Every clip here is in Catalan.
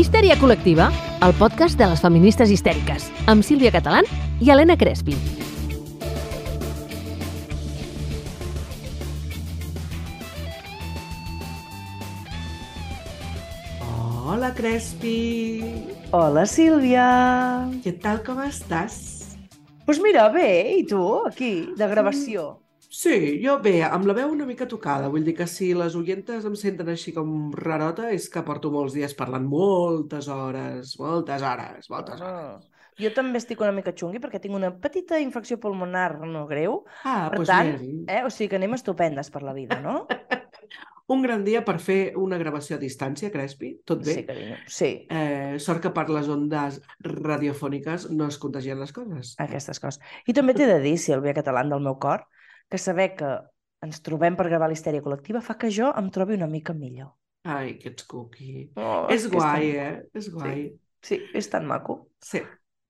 Histèria col·lectiva, el podcast de les feministes histèriques, amb Sílvia Catalán i Helena Crespi. Hola, Crespi! Hola, Sílvia! Què tal, com estàs? Doncs pues mira, bé, i tu, aquí, de gravació? Sí, jo bé, amb la veu una mica tocada. Vull dir que si les oientes em senten així com rarota és que porto molts dies parlant moltes hores, moltes hores, moltes hores. Ah. Jo també estic una mica xungui perquè tinc una petita infecció pulmonar no greu. Ah, per doncs tant, eh, o sigui que anem estupendes per la vida, no? un gran dia per fer una gravació a distància, Crespi, tot bé? Sí, carinyo, sí. Eh, sort que per les ondes radiofòniques no es contagien les coses. Aquestes coses. I també t'he de dir, Sílvia Català, del meu cor, que saber que ens trobem per gravar l'histèria col·lectiva fa que jo em trobi una mica millor. Ai, que ets cookie. Oh, és guai, tan- eh? És guai. Sí, és tan maco. Sí.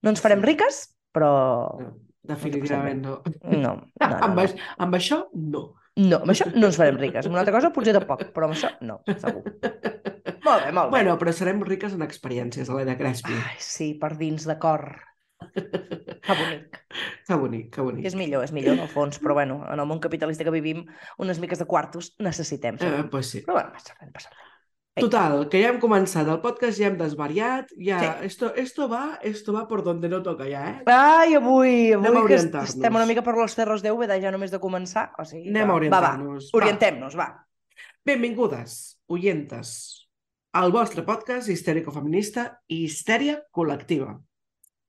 No ens farem riques, però... No, definitivament no. No, no, no, amb, no. amb això, no. No, amb això no ens farem riques. Amb una altra cosa potser tampoc, però amb això no, segur. Molt bé, molt bé. Bueno, però serem riques en experiències, Helena Crespi. Ai, sí, per dins de cor. Que bonic. Que bonic, que Que bonic. és millor, és millor, en el fons, però bueno, en el món capitalista que vivim, unes miques de quartos necessitem. Eh, pues sí. Però bueno, passa res, passa res. Total, que ja hem començat el podcast, ja hem desvariat, ja... Sí. Esto, esto va, esto va por donde no toca ja, eh? Ai, avui, a avui que estem una mica per los cerros d'Úbeda ja només de començar. O sigui, Anem a va, va, orientar-nos. Va. orientem-nos, va. Benvingudes, oyentes, al vostre podcast histèrico-feminista i histèria col·lectiva.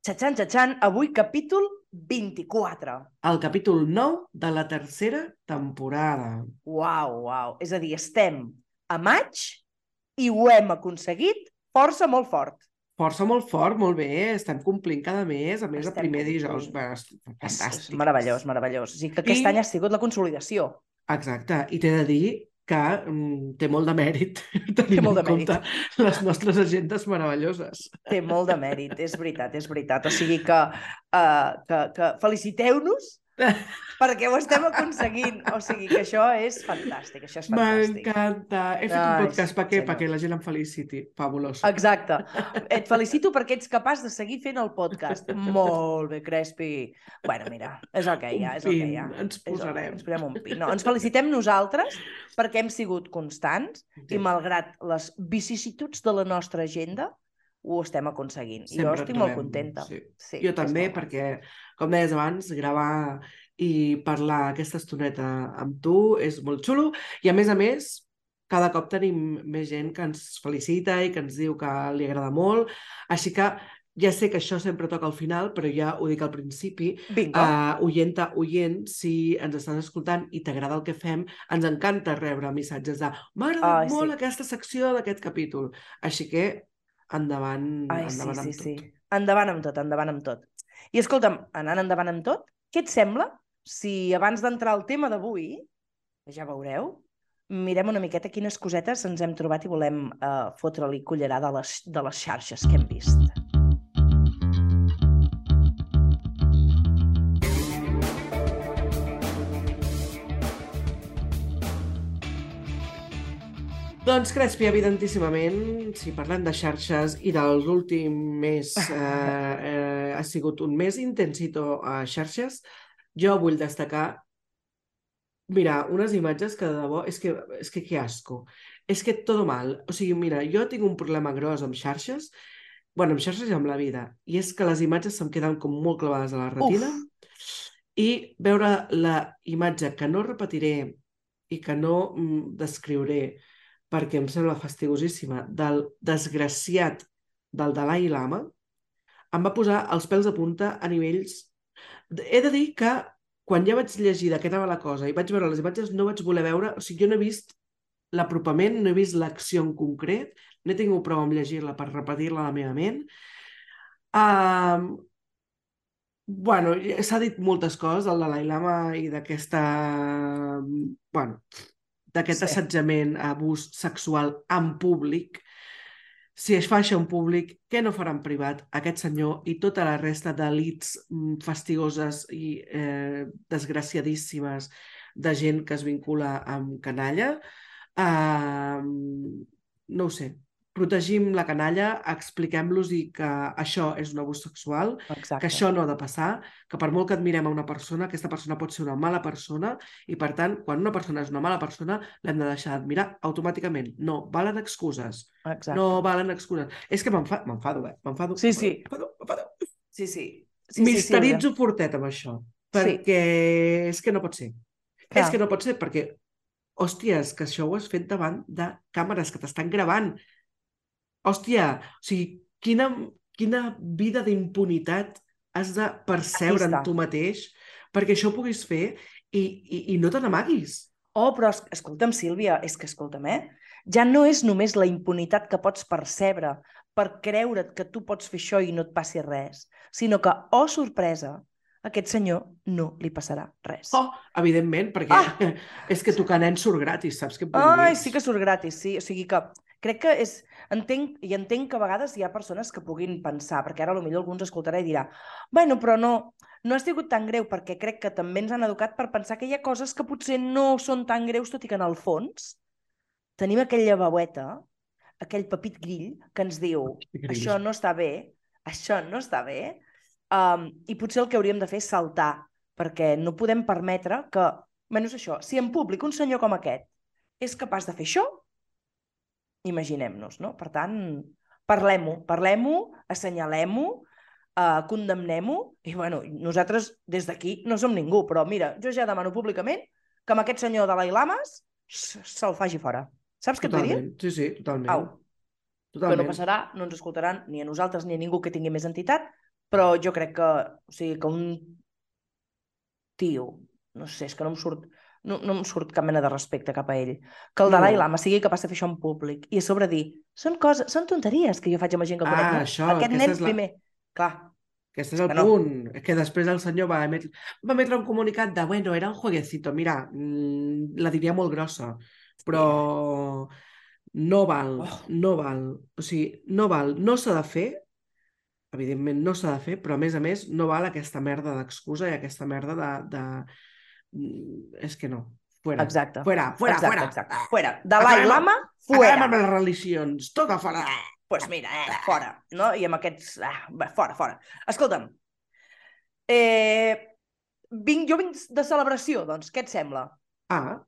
Xatxan, xatxan, avui capítol 24. El capítol 9 de la tercera temporada. Uau, uau. És a dir, estem a maig i ho hem aconseguit força molt fort. Força molt fort, molt bé, estem complint cada mes, a més, el Estem primer complint. dijous. Bé, és És, fantàstic. és meravellós, meravellós. O sigui que aquest I- any ha sigut la consolidació. Exacte, i t'he de dir que mm, té molt de mèrit tenint molt de en compte les nostres agendes meravelloses. Té molt de mèrit, és veritat, és veritat. O sigui que, uh, que, que feliciteu-nos perquè ho estem aconseguint. O sigui que això és fantàstic, això és fantàstic. M'encanta. He fet un podcast per què? Perquè la gent em feliciti. Fabulós. Exacte. Et felicito perquè ets capaç de seguir fent el podcast. Molt bé, Crespi. Bueno, mira, és el que hi ha, és el que hi ha. Ens posarem. Ens posarem un pin. No, ens felicitem nosaltres perquè hem sigut constants Sí. i malgrat les vicissituds de la nostra agenda ho estem aconseguint. I jo Sempre estic molt trobem, contenta. sí. Sí, Jo també, guai. perquè, com deies abans, gravar i parlar aquesta estoneta amb tu és molt xulo i, a més a més, cada cop tenim més gent que ens felicita i que ens diu que li agrada molt. Així que ja sé que això sempre toca al final, però ja ho dic al principi. Vinga. Uh, oienta, oient, si ens estàs escoltant i t'agrada el que fem, ens encanta rebre missatges de m'ha agradat Ai, molt sí. aquesta secció d'aquest capítol. Així que endavant, Ai, sí, endavant sí, amb sí. tot. Endavant amb tot, endavant amb tot. I escolta'm, anant endavant amb tot, què et sembla si abans d'entrar al tema d'avui, ja veureu, mirem una miqueta quines cosetes ens hem trobat i volem uh, fotre-li cullerada a les, de les xarxes que hem vist. Doncs, Crespi, evidentíssimament, si parlem de xarxes i de l'últim mes eh, eh, ha sigut un mes intensito a xarxes, jo vull destacar, mira, unes imatges que de debò, és que, és que que asco, és que todo mal. O sigui, mira, jo tinc un problema gros amb xarxes, bueno, amb xarxes i amb la vida, i és que les imatges se'm queden com molt clavades a la retina, i veure la imatge que no repetiré i que no mm, descriuré perquè em sembla fastigosíssima, del desgraciat del Dalai Lama, em va posar els pèls de punta a nivells... He de dir que quan ja vaig llegir de què anava la cosa i vaig veure les imatges, no vaig voler veure... O sigui, jo no he vist l'apropament, no he vist l'acció en concret, no he tingut prou amb llegir-la per repetir-la a la meva ment. Um, bueno, s'ha dit moltes coses del Dalai Lama i d'aquesta... Bueno, d'aquest Sí. assetjament, abús sexual en públic, si es fa això en públic, què no farà en privat aquest senyor i tota la resta d'elits mm, fastigoses i eh, desgraciadíssimes de gent que es vincula amb canalla? Uh, no ho sé. Protegim la canalla, expliquem-los i que això és un abús sexual, Exacte. que això no ha de passar, que per molt que admirem a una persona, aquesta persona pot ser una mala persona i, per tant, quan una persona és una mala persona, l'hem de deixar d'admirar automàticament. No, valen excuses. Exacte. No valen excuses. És que m'enfa- m'enfado, eh? M'enfado. Sí, sí. M'enfado. Sí, sí. sí, sí Misteritzo fortet amb això. Perquè és que no pot ser. Clar. És que no pot ser perquè, hòstia, és que això ho has fet davant de càmeres que t'estan gravant. Hòstia, o sigui, quina, quina vida d'impunitat has de percebre en tu mateix perquè això ho puguis fer i, i, i no te n'amaguis. Oh, però es- escolta'm, Sílvia, és que escolta'm, eh? Ja no és només la impunitat que pots percebre per creure't que tu pots fer això i no et passi res, sinó que, oh, sorpresa, a aquest senyor no li passarà res. Oh, evidentment, perquè Ah! és que tocar nens surt gratis, saps què et Ai, sí que surt gratis, sí. O sigui que crec que és... Entenc, I entenc que a vegades hi ha persones que puguin pensar, perquè ara potser algú ens escoltarà i dirà bueno, però no, no ha sigut tan greu, perquè crec que també ens han educat per pensar que hi ha coses que potser no són tan greus, tot i que en el fons tenim aquella veueta, aquell pepit grill que ens diu això no està bé, això no està bé, um, i potser el que hauríem de fer és saltar, perquè no podem permetre que, menys això, si en públic un senyor com aquest és capaç de fer això, imaginem-nos, no? Per tant, parlem-ho, parlem-ho, assenyalem-ho, uh, condemnem-ho, i bueno, nosaltres des d'aquí no som ningú, però mira, jo ja demano públicament que amb aquest senyor Dalai Lamas se- se'l faci fora. Saps què et vull dir? Totalment, sí, sí, totalment. Au, que no totalment. passarà, no ens escoltaran ni a nosaltres ni a ningú que tingui més entitat, però jo crec que, o sigui, que un tio, no sé, és que no em surt, no, no em surt cap mena de respecte cap a ell, que el No. Dalai Lama sigui capaç de fer això en públic i a sobre dir, són coses, són tonteries que jo faig amb la gent que conec. Ah, no? això, Aquest nen, la- primer, clar, Aquest és el que no. punt. És que després el senyor va emetre, va emetre un comunicat de, bueno, era un jueguecito. Mira, mm, la diria molt grossa, però no val, Oh. no val. O sigui, no val, no s'ha de fer, evidentment no s'ha de fer, però a més a més no val aquesta merda d'excusa i aquesta merda de... de... Mm, És que no. Fuera. exacte. Fuera, fuera, exacte, fuera. Exacte. Fuera. Dalai Acabem- Lama, Acabem fuera. amb les religions, tot a fora. pues mira, eh, fora, no? I amb aquests... Ah, fora, fora. Escolta'm, eh, vinc, jo vinc de celebració, doncs, què et sembla? Ah,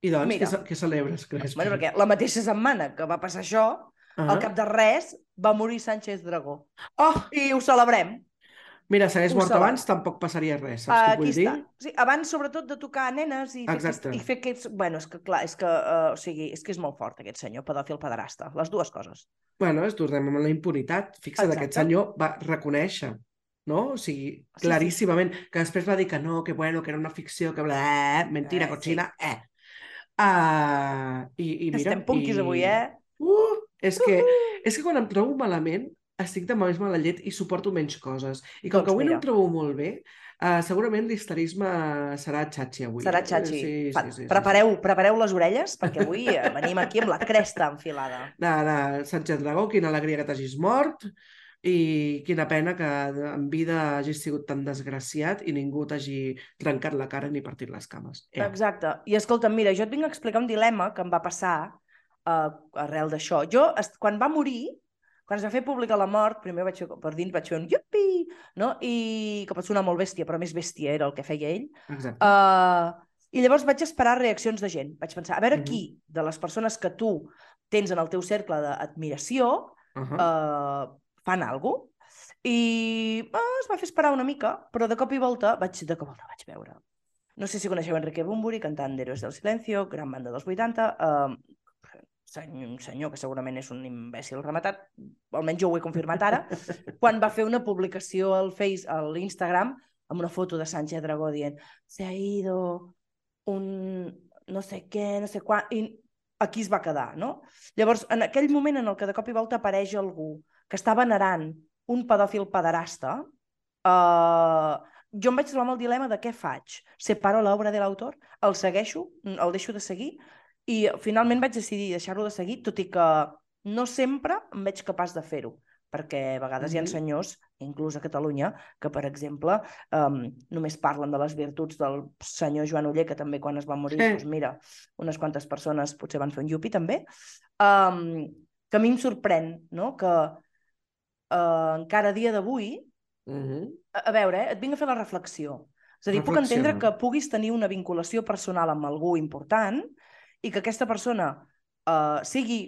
i doncs, Mira. què, què celebres, Crespi? Bueno, perquè la mateixa setmana que va passar això, Ah. al cap de res, va morir Sánchez Dragó. Oh, I ho celebrem. Mira, si hagués mort abans tampoc passaria res, saps què et Aquí vull dir? està. Sí, abans, sobretot, de tocar a nenes i fer, Exacte. aquest, i fer aquests... Bueno, és que, clar, és que, uh, o sigui, és que és molt fort, aquest senyor, pedòfil, pederasta. Les dues coses. Bueno, és tornem amb la impunitat. Fixa't, aquest Exacte. senyor va reconèixer, no? O sigui, Sí, claríssimament, que després va dir que no, que bueno, que era una ficció, que bla, mentira, Eh, sí. cochina, eh. Uh, i, i mira, Estem punquis i... avui, eh? Uh, és que, és que quan em trobo malament estic de més mala llet i suporto menys coses. I com Doncs que avui no mira. em trobo molt bé, uh, segurament l'histerisme serà xatxi avui. Serà eh? xatxi. Sí, sí, sí, sí, prepareu, prepareu les orelles, perquè avui eh, venim aquí amb la cresta enfilada. de, de Sánchez Dragó, quina alegria que t'hagis mort i quina pena que en vida hagis sigut tan desgraciat i ningú t'hagi trencat la cara ni partit les cames. Eh. Exacte. I escolta'm, mira, jo et vinc a explicar un dilema que em va passar uh, arrel d'això. Jo, quan va morir, quan es va fer pública la mort, primer vaig fer, per dins vaig fer un yupi, no? I que pot sonar molt bèstia, però més bèstia era el que feia ell. Exacte. Uh, I llavors vaig esperar reaccions de gent. Vaig pensar, a veure Mhm. qui de les persones que tu tens en el teu cercle d'admiració Uh -huh. uh, fan alguna cosa. I uh, es va fer esperar una mica, però de cop i volta vaig, de cop i volta vaig veure. No sé si coneixeu Enrique Bumburi, cantant d'Héroes del Silencio, gran banda dels 80, uh, un senyor que segurament és un imbècil rematat, almenys jo ho he confirmat ara, quan va fer una publicació al Face, a l'Instagram, amb una foto de Sánchez Dragó dient se ha ido un no sé què, no sé quan, i aquí es va quedar, no? Llavors, en aquell moment en el que de cop i volta apareix algú que està venerant un pedòfil pederasta, eh, jo em vaig trobar amb el dilema de què faig. Separo l'obra de l'autor, el segueixo, el deixo de seguir, i finalment vaig decidir deixar-lo de seguir, tot i que no sempre em veig capaç de fer-ho perquè a vegades hi ha senyors, inclús a Catalunya, que, per exemple, um, només parlen de les virtuts del senyor Joan Uller, que també quan es va morir, Sí. doncs mira, unes quantes persones potser van fer un yupi també, um, que a mi em sorprèn, no? que eh, encara a dia d'avui, Uh -huh. a, a veure, eh, et vinc a fer la reflexió. És a dir, puc entendre que puguis tenir una vinculació personal amb algú important i que aquesta persona eh, sigui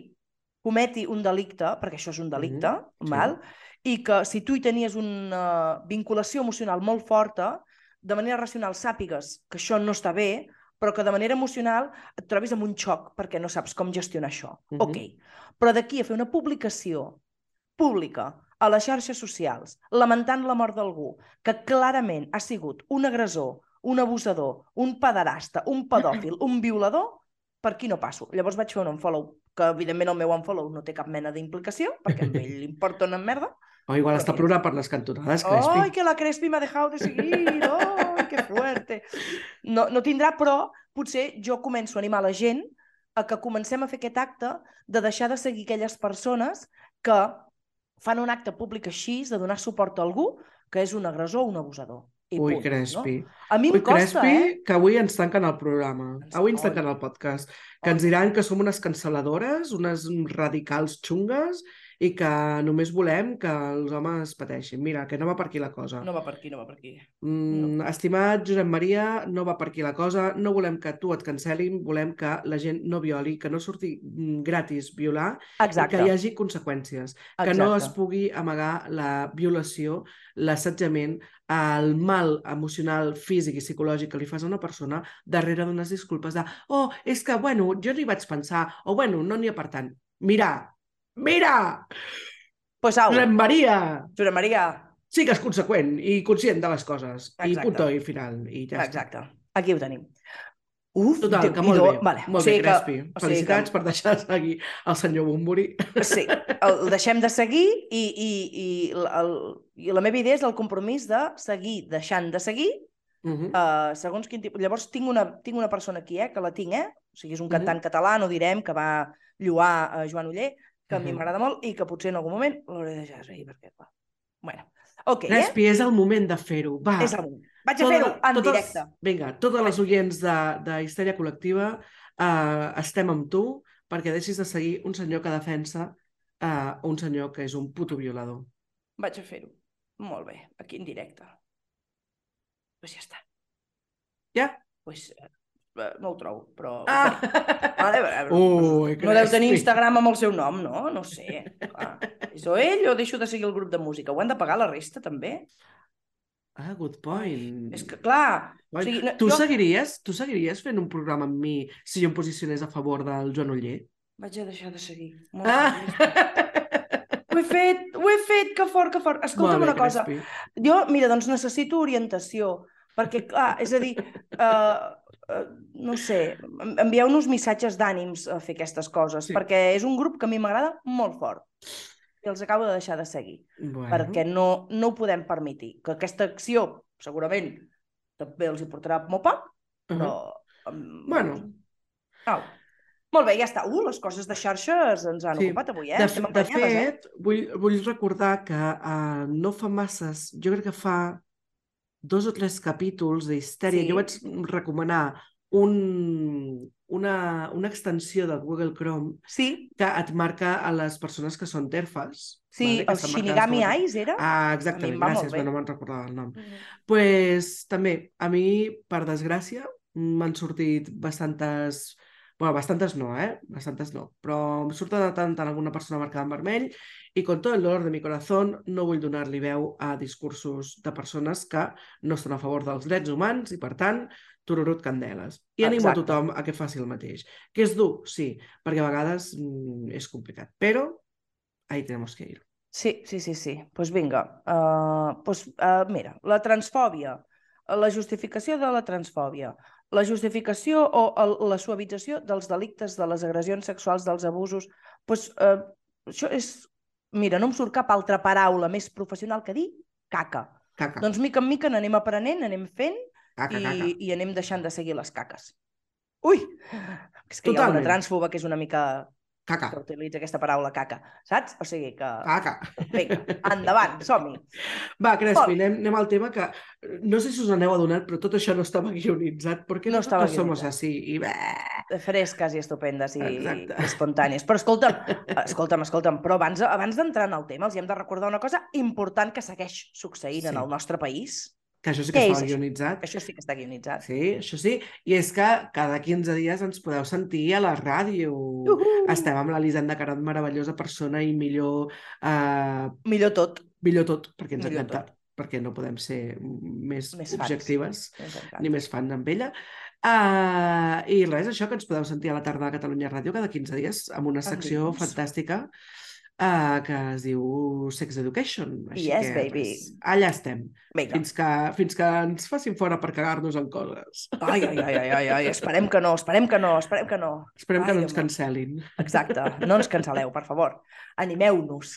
cometi un delicte, perquè això és un delicte, mm sí. val? i que si tu hi tenies una vinculació emocional molt forta, de manera racional sàpigues que això no està bé, però que de manera emocional et trobis amb un xoc perquè no saps com gestionar això. Mhm. Ok. Però d'aquí a fer una publicació pública a les xarxes socials, lamentant la mort d'algú, que clarament ha sigut un agressor, un abusador, un pederasta, un pedòfil, un violador, per aquí no passo. Llavors vaig fer un unfollow, que evidentment el meu unfollow no té cap mena d'implicació, perquè a ell li importa una merda. O igual està plorant per les cantonades, Crespi. ¡Ay, que la Crespi m'ha dejado de seguir! ¡Ay, que fuerte! No, no tindrà, però potser jo començo a animar la gent a que comencem a fer aquest acte de deixar de seguir aquelles persones que fan un acte públic així, de donar suport a algú que és un agressor o un abusador. I Ui, punt, Crespi. No? A mi em Ui, costa, Crespi, eh? que avui ens tanquen el programa. Ens- Avui ens tanquen el podcast. Que Oi. ens diran que som unes cancel·ladores, unes radicals xungues i que només volem que els homes pateixin. Mira, que no va per aquí la cosa. No va per aquí, no va per aquí. Mm, Estimat Josep Maria, no va per aquí la cosa. No volem que tu et cancel·lin, volem que la gent no violi, que no surti mm, gratis violar Exacte. i que hi hagi conseqüències. Que no es exacte. pugui amagar la violació, l'assetjament, el mal emocional, físic i psicològic que li fas a una persona darrere d'unes disculpes de oh, és que, bueno, jo no hi vaig pensar, o bueno, no n'hi ha per tant. Mira, mira, Pues au, Josep Maria, Josep Maria, sí que és conseqüent i conscient de les coses. I Exacte. punto i final. I ja està. exacte. Aquí ho tenim. Uf, Total, que molt bé. Vale. Molt o sigui bé, Crespi. Que, o sigui Felicitats que, per deixar de seguir el senyor Bumburi. Sí, el deixem de seguir i, i, i, el, i la meva idea és el compromís de seguir deixant de seguir Uh -huh. uh, segons quin tipus... Llavors tinc una, tinc una persona aquí, eh, que la tinc, eh? O sigui, és un cantant català, no direm, que va lluar a Joan Uller, que a mi m'agrada molt i que potser en algun moment l'hauré de deixar de seguir, perquè... clar. Bueno, ok, eh? Crespi, és el moment de fer-ho. Va, És el moment. Vaig a fer-ho en totes- directe. Vinga, totes les oients de, de Histèria Col·lectiva eh, estem amb tu perquè deixis de seguir un senyor que defensa eh, un senyor que és un puto violador. Vaig a fer-ho. Molt bé, aquí en directe. Doncs pues ja està. Ja? Pues, eh, no ho trobo, però... Ah! Vale, veure, Ui, no deu tenir. Instagram amb el seu nom, no? No sé. Clar. És o ell o deixo de seguir el grup de música. Ho han de pagar la resta, també? Ah, good point. És que, clar... O sigui, no, tu, jo seguiries, tu seguiries fent un programa amb mi si jo em posicionés a favor del Joan Oller? vaig a deixar de seguir. Molt Ah! Ho he fet, ho he fet, que fort, que fort. Escolta'm bé, una cosa. Crespi. Jo, mira, doncs necessito orientació, perquè, clar, és a dir, uh, no sé, en- envieu-nos missatges d'ànims a fer aquestes coses, Sí. perquè és un grup que a mi m'agrada molt fort. I els acabo de deixar de seguir, Bueno. perquè no, no ho podem permetir. Que aquesta acció, segurament, també els hi portarà molt poc, Uh -huh. però... Um, Bueno. Au. Molt bé, ja està. Uh, les coses de xarxes ens han Sí. ocupat avui, eh? De, de eh? fet, vull, vull recordar que uh, no fa masses, jo crec que fa dos o tres capítols d'Histèria, Sí. jo vaig recomanar un, una, una extensió del Google Chrome Sí, que et marca a les persones que són terfes. sí, vale? el Shinigami Eyes era? Ah, exactament, gràcies, no me'n recordava el nom. Mhm. pues, també, a mi, per desgràcia, m'han sortit bastantes... Bueno, bastantes no, eh? Bastantes no. Però em surt de tant en alguna persona marcada en vermell i con tot el dolor de mi corazón no vull donar-li veu a discursos de persones que no estan a favor dels drets humans i, per tant, tururut candeles. I animo a Exacte. tothom a que faci el mateix. Que és dur, sí, perquè a vegades mm, és complicat. Però ahí tenemos que ir. Sí, sí, sí, sí. Doncs pues vinga. Uh, pues, uh, mira, la transfòbia, la justificació de la transfòbia, la justificació o el, la suavització dels delictes, de les agressions sexuals, dels abusos, doncs uh, això és... Mira, no em surt cap altra paraula més professional que dir caca. Caca, Doncs mica en mica n'anem aprenent, anem fent caca, caca. i, i anem deixant de seguir les caques. Ui! És que hi ha Totalment. una transfoba que és una mica Caca. que utilitza aquesta paraula caca, saps? O sigui que... Caca. Vinga, endavant, som-hi. Va, Crespi, anem, anem al tema que no sé si us aneu adonat, però tot això no estava guionitzat, perquè No no estava somos guionitzat. así, i Fresques i estupendes i, Exacte. i espontànies. Però escolta'm, escolta'm, escolta'm, però abans, abans d'entrar en el tema els hem de recordar una cosa important que segueix succeint Sí. en el nostre país. Que això sí que Què és estava això? guionitzat. Això sí que està guionitzat. Sí, això sí. I és que cada 15 dies ens podeu sentir a la ràdio. Uhu! Estem amb l'Elisenda Carat, meravellosa persona i millor, eh, Millor tot. millor tot, perquè ens Millor encanta, perquè no podem ser més, Més fans. objectives encanta. ni més fans amb ella. Uh, I res, això que ens podeu sentir a la tarda de Catalunya Ràdio cada 15 dies amb una secció fantàstica uh, que es diu Sex Education. Així Yes, que, baby. res, allà estem, Vinga. fins que, fins que ens facin fora per cagar-nos en coses. Ai, ai, ai, ai, ai, ai, esperem que no, esperem que no, esperem que no. Esperem que Ai, no ens cancel·lin. Exacte, no ens cancel·leu, per favor. Animeu-nos.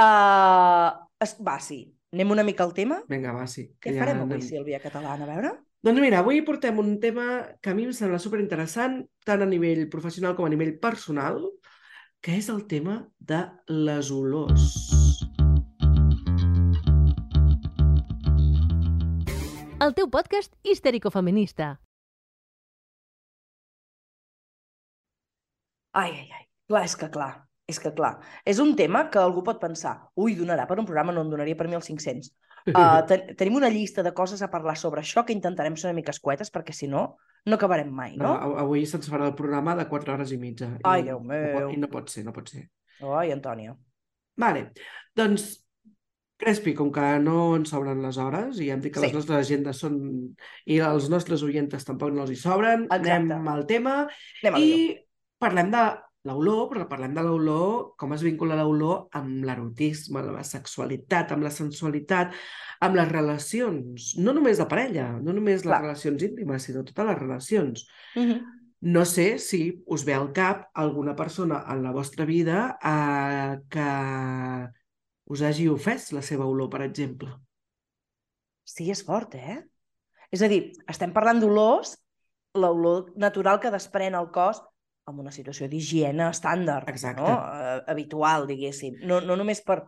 Uh, es... Va, sí, anem una mica al tema. Vinga, va, sí. que Què ja farem avui, anem. Sílvia Catalana? A veure? Doncs mira, avui portem un tema que a mi em sembla superinteressant, tant a nivell professional com a nivell personal, que és el tema de les olors. El teu podcast histèrico-feminista. Ai, ai, ai. Clar, és que clar, és que clar. És un tema que algú pot pensar, ui, donarà per un programa, no en donaria per 1.500. Uh, ten tenim una llista de coses a parlar sobre això que intentarem ser una mica escuetes, perquè si no, no acabarem mai, No, no? avui se'ns farà el programa de 4 hores i mitja. I Ai, Déu no pot- meu. I no pot ser, no pot ser. Ai, Antònia. Vale, doncs, Crespi, com que no ens sobren les hores, i hem dit que Sí. les nostres agendes són... i els nostres oients tampoc no els hi sobren, Exacte. anem al tema Anem i I... parlem de l'olor, però parlem de l'olor, com es vincula l'olor amb l'erotisme, amb la sexualitat, amb la sensualitat, amb les relacions, no només de parella, no només les Clar. relacions íntimes, sinó totes les relacions. Uh -huh. No sé si us ve al cap alguna persona en la vostra vida eh, que us hagi ofès la seva olor, per exemple. Sí, és fort, eh? És a dir, estem parlant d'olors, l'olor natural que desprèn el cos en una situació d'higiene estàndard, Exacte. no? Eh, habitual, diguéssim. No, no només per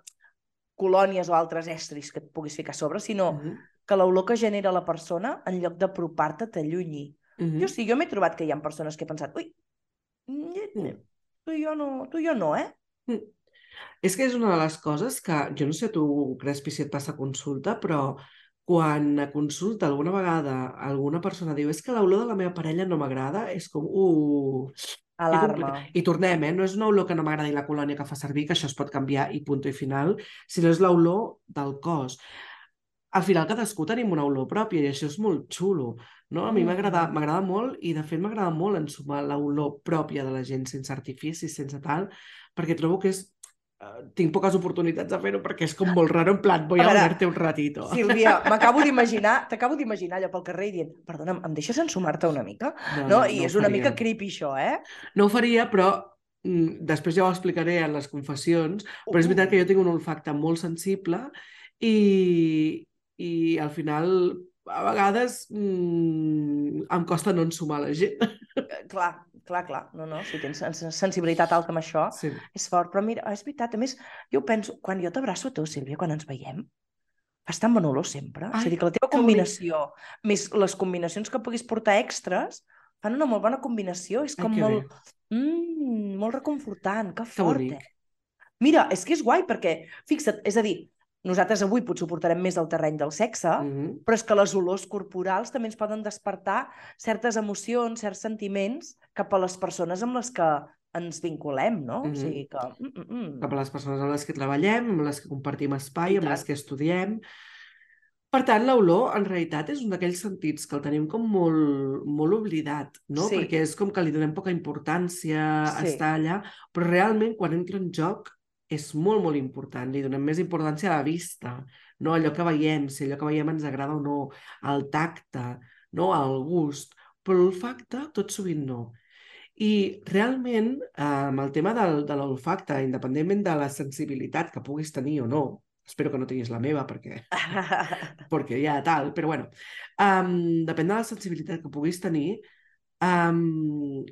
colònies o altres estris que et puguis ficar a sobre, sinó Mhm, que l'olor que genera la persona, en lloc d'apropar-te, t'allunyi. mhm. Jo sí, jo m'he trobat que hi ha persones que he pensat, ui, Mm. tu i jo no, tu i jo no, eh? És que és una de les coses que, jo no sé tu, Crespi, si et passa a consulta, però quan a consulta alguna vegada alguna persona diu és que l'olor de la meva parella no m'agrada, és com, uh... Alarma. I tornem, eh? No és una olor que no m'agradi la colònia que fa servir, que això es pot canviar i punt i final, sinó és l'olor del cos. Al final cadascú tenim una olor pròpia i això és molt xulo, no? A mi Mm. m'agrada m'agrada molt i de fet m'agrada molt ensumar l'olor pròpia de la gent sense artificis, sense tal, perquè trobo que és tinc poques oportunitats de fer-ho perquè és com molt raro, en plan, voy A olerte un ratito. Sílvia, m'acabo d'imaginar, t'acabo d'imaginar allò pel carrer i dient, perdona'm, em deixes ensumar-te una mica? No, I ho és una faria. mica creepy això, eh? No ho faria, però mm, després ja ho explicaré en les confessions, però és veritat que jo tinc un olfacte molt sensible i, i al final a vegades mm, em costa no ensumar la gent. Eh, Clar, clar, clar. No, no, si tens sens- sensibilitat alta amb això, Sí. és fort. Però mira, és veritat, a més, jo penso, quan jo t'abraço a tu, Sílvia, quan ens veiem, fas tan bon olor sempre. Ai, és a dir, que la teva bonic. combinació, més les combinacions que puguis portar extras, fan una molt bona combinació. És Ai, com que molt, mm, molt reconfortant, que Que fort, bonic. eh? Mira, és que és guai perquè, fixa't, és a dir, nosaltres avui potser ho portarem més al terreny del sexe, Mhm. però és que les olors corporals també ens poden despertar certes emocions, certs sentiments cap a les persones amb les que ens vinculem, no? Mhm. O sigui que... Mm, mm, mm. Cap a les persones amb les que treballem, amb les que compartim espai, amb les que estudiem. Per tant, l'olor, en realitat, és un d'aquells sentits que el tenim com molt, molt oblidat, no? Sí. Perquè és com que li donem poca importància a Sí. estar allà, però realment, quan entra en joc, és molt, molt important. Li donem més importància a la vista, no? Allò que veiem, si allò que veiem ens agrada o no, al tacte, no? al gust, però l'olfacte tot sovint no. I realment, eh, amb el tema del, de l'olfacte, independentment de la sensibilitat que puguis tenir o no, espero que no tinguis la meva perquè, perquè ja tal, però bueno, um, depèn de la sensibilitat que puguis tenir, um,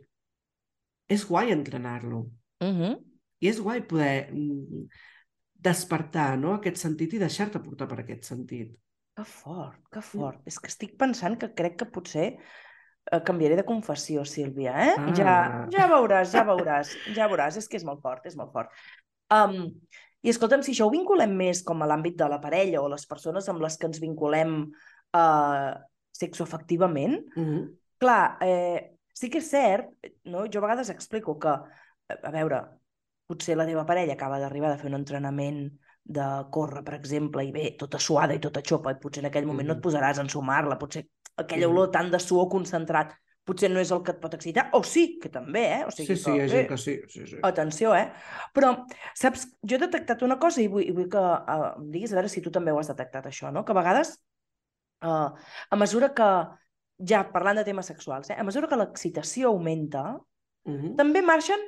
és guai entrenar-lo. Uh -huh. I és guai poder mm, despertar no? aquest sentit i deixar-te portar per aquest sentit. Que fort, que fort. És que estic pensant que crec que potser eh, canviaré de confessió, Sílvia, eh? Ah. Ja, ja veuràs, ja veuràs, ja veuràs. És que és molt fort, és molt fort. Um, I escolta'm, si això ho vinculem més com a l'àmbit de la parella o les persones amb les que ens vinculem uh, sexoafectivament, Mm -hmm. clar, eh, sí que és cert, no? jo a vegades explico que, a veure, potser la teva parella acaba d'arribar de fer un entrenament de córrer, per exemple, i bé, tota suada i tota xopa, i potser en aquell moment no et posaràs a ensumar-la, potser aquella olor tant de suor concentrat potser no és el que et pot excitar, o sí, que també, eh? O sigui Sí, sí, que, hi ha gent que sí. sí, sí. Atenció, eh? Però, saps, jo he detectat una cosa i vull, i vull que uh, em diguis a veure si tu també ho has detectat, això, no? Que a vegades, uh, a mesura que, ja parlant de temes sexuals, eh? a mesura que l'excitació augmenta, Mm -hmm. també marxen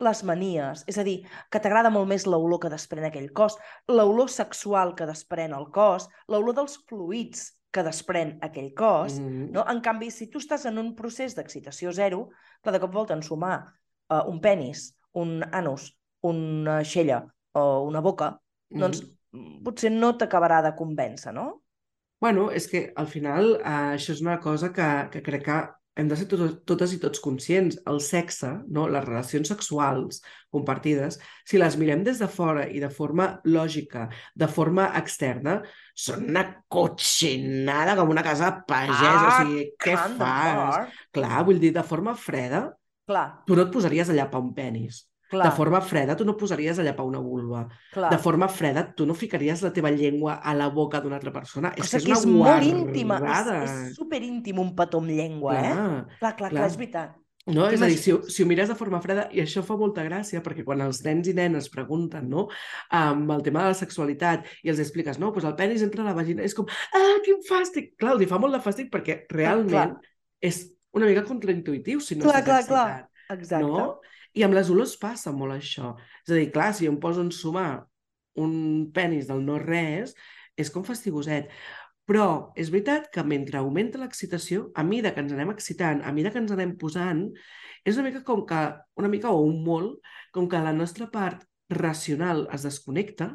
les manies. És a dir, que t'agrada molt més l'olor que desprèn aquell cos, l'olor sexual que desprèn el cos, l'olor dels fluids que desprèn aquell cos, Mm no? En canvi, si tu estàs en un procés d'excitació zero, clar, de cop volta ensumar uh, un penis, un anus, una xella o una boca, -hmm. doncs mm, potser no t'acabarà de convèncer, no? Bueno, és que al final eh, això és una cosa que, que crec que hem de ser tot, totes i tots conscients. El sexe, no? les relacions sexuals compartides, si les mirem des de fora i de forma lògica, de forma externa, són una cotxinada com una casa de pagès. o sigui, què fas? Clar, vull dir, de forma freda, Clar, tu no et posaries a llapar un penis. Clar, De forma freda, tu no posaries a llapar una vulva. clar. De forma freda, tu no ficaries la teva llengua a la boca d'una altra persona. és Cosa que és que una és molt íntima, és, és superíntim un petó amb llengua, eh? Clar. Clar, clar, clar, clar. és veritat. No? És a dir, si, si ho mires de forma freda, i això fa molta gràcia, perquè quan els nens i nenes pregunten no, amb el tema de la sexualitat i els expliques, no, doncs el penis entra a la vagina, és com, ah, quin fàstic! Clar, els fa molt de fàstic perquè realment és una mica contraintuitiu si no Clar, clar, clar. Exacte. No? I amb les olors passa molt això. És a dir, clar, si em poso a ensumar un penis del no-res, és com fastigoset. Però és veritat que mentre augmenta l'excitació, a mida que ens anem excitant, a mida que ens anem posant, és una mica com que, una mica o un molt, com que la nostra part racional es desconnecta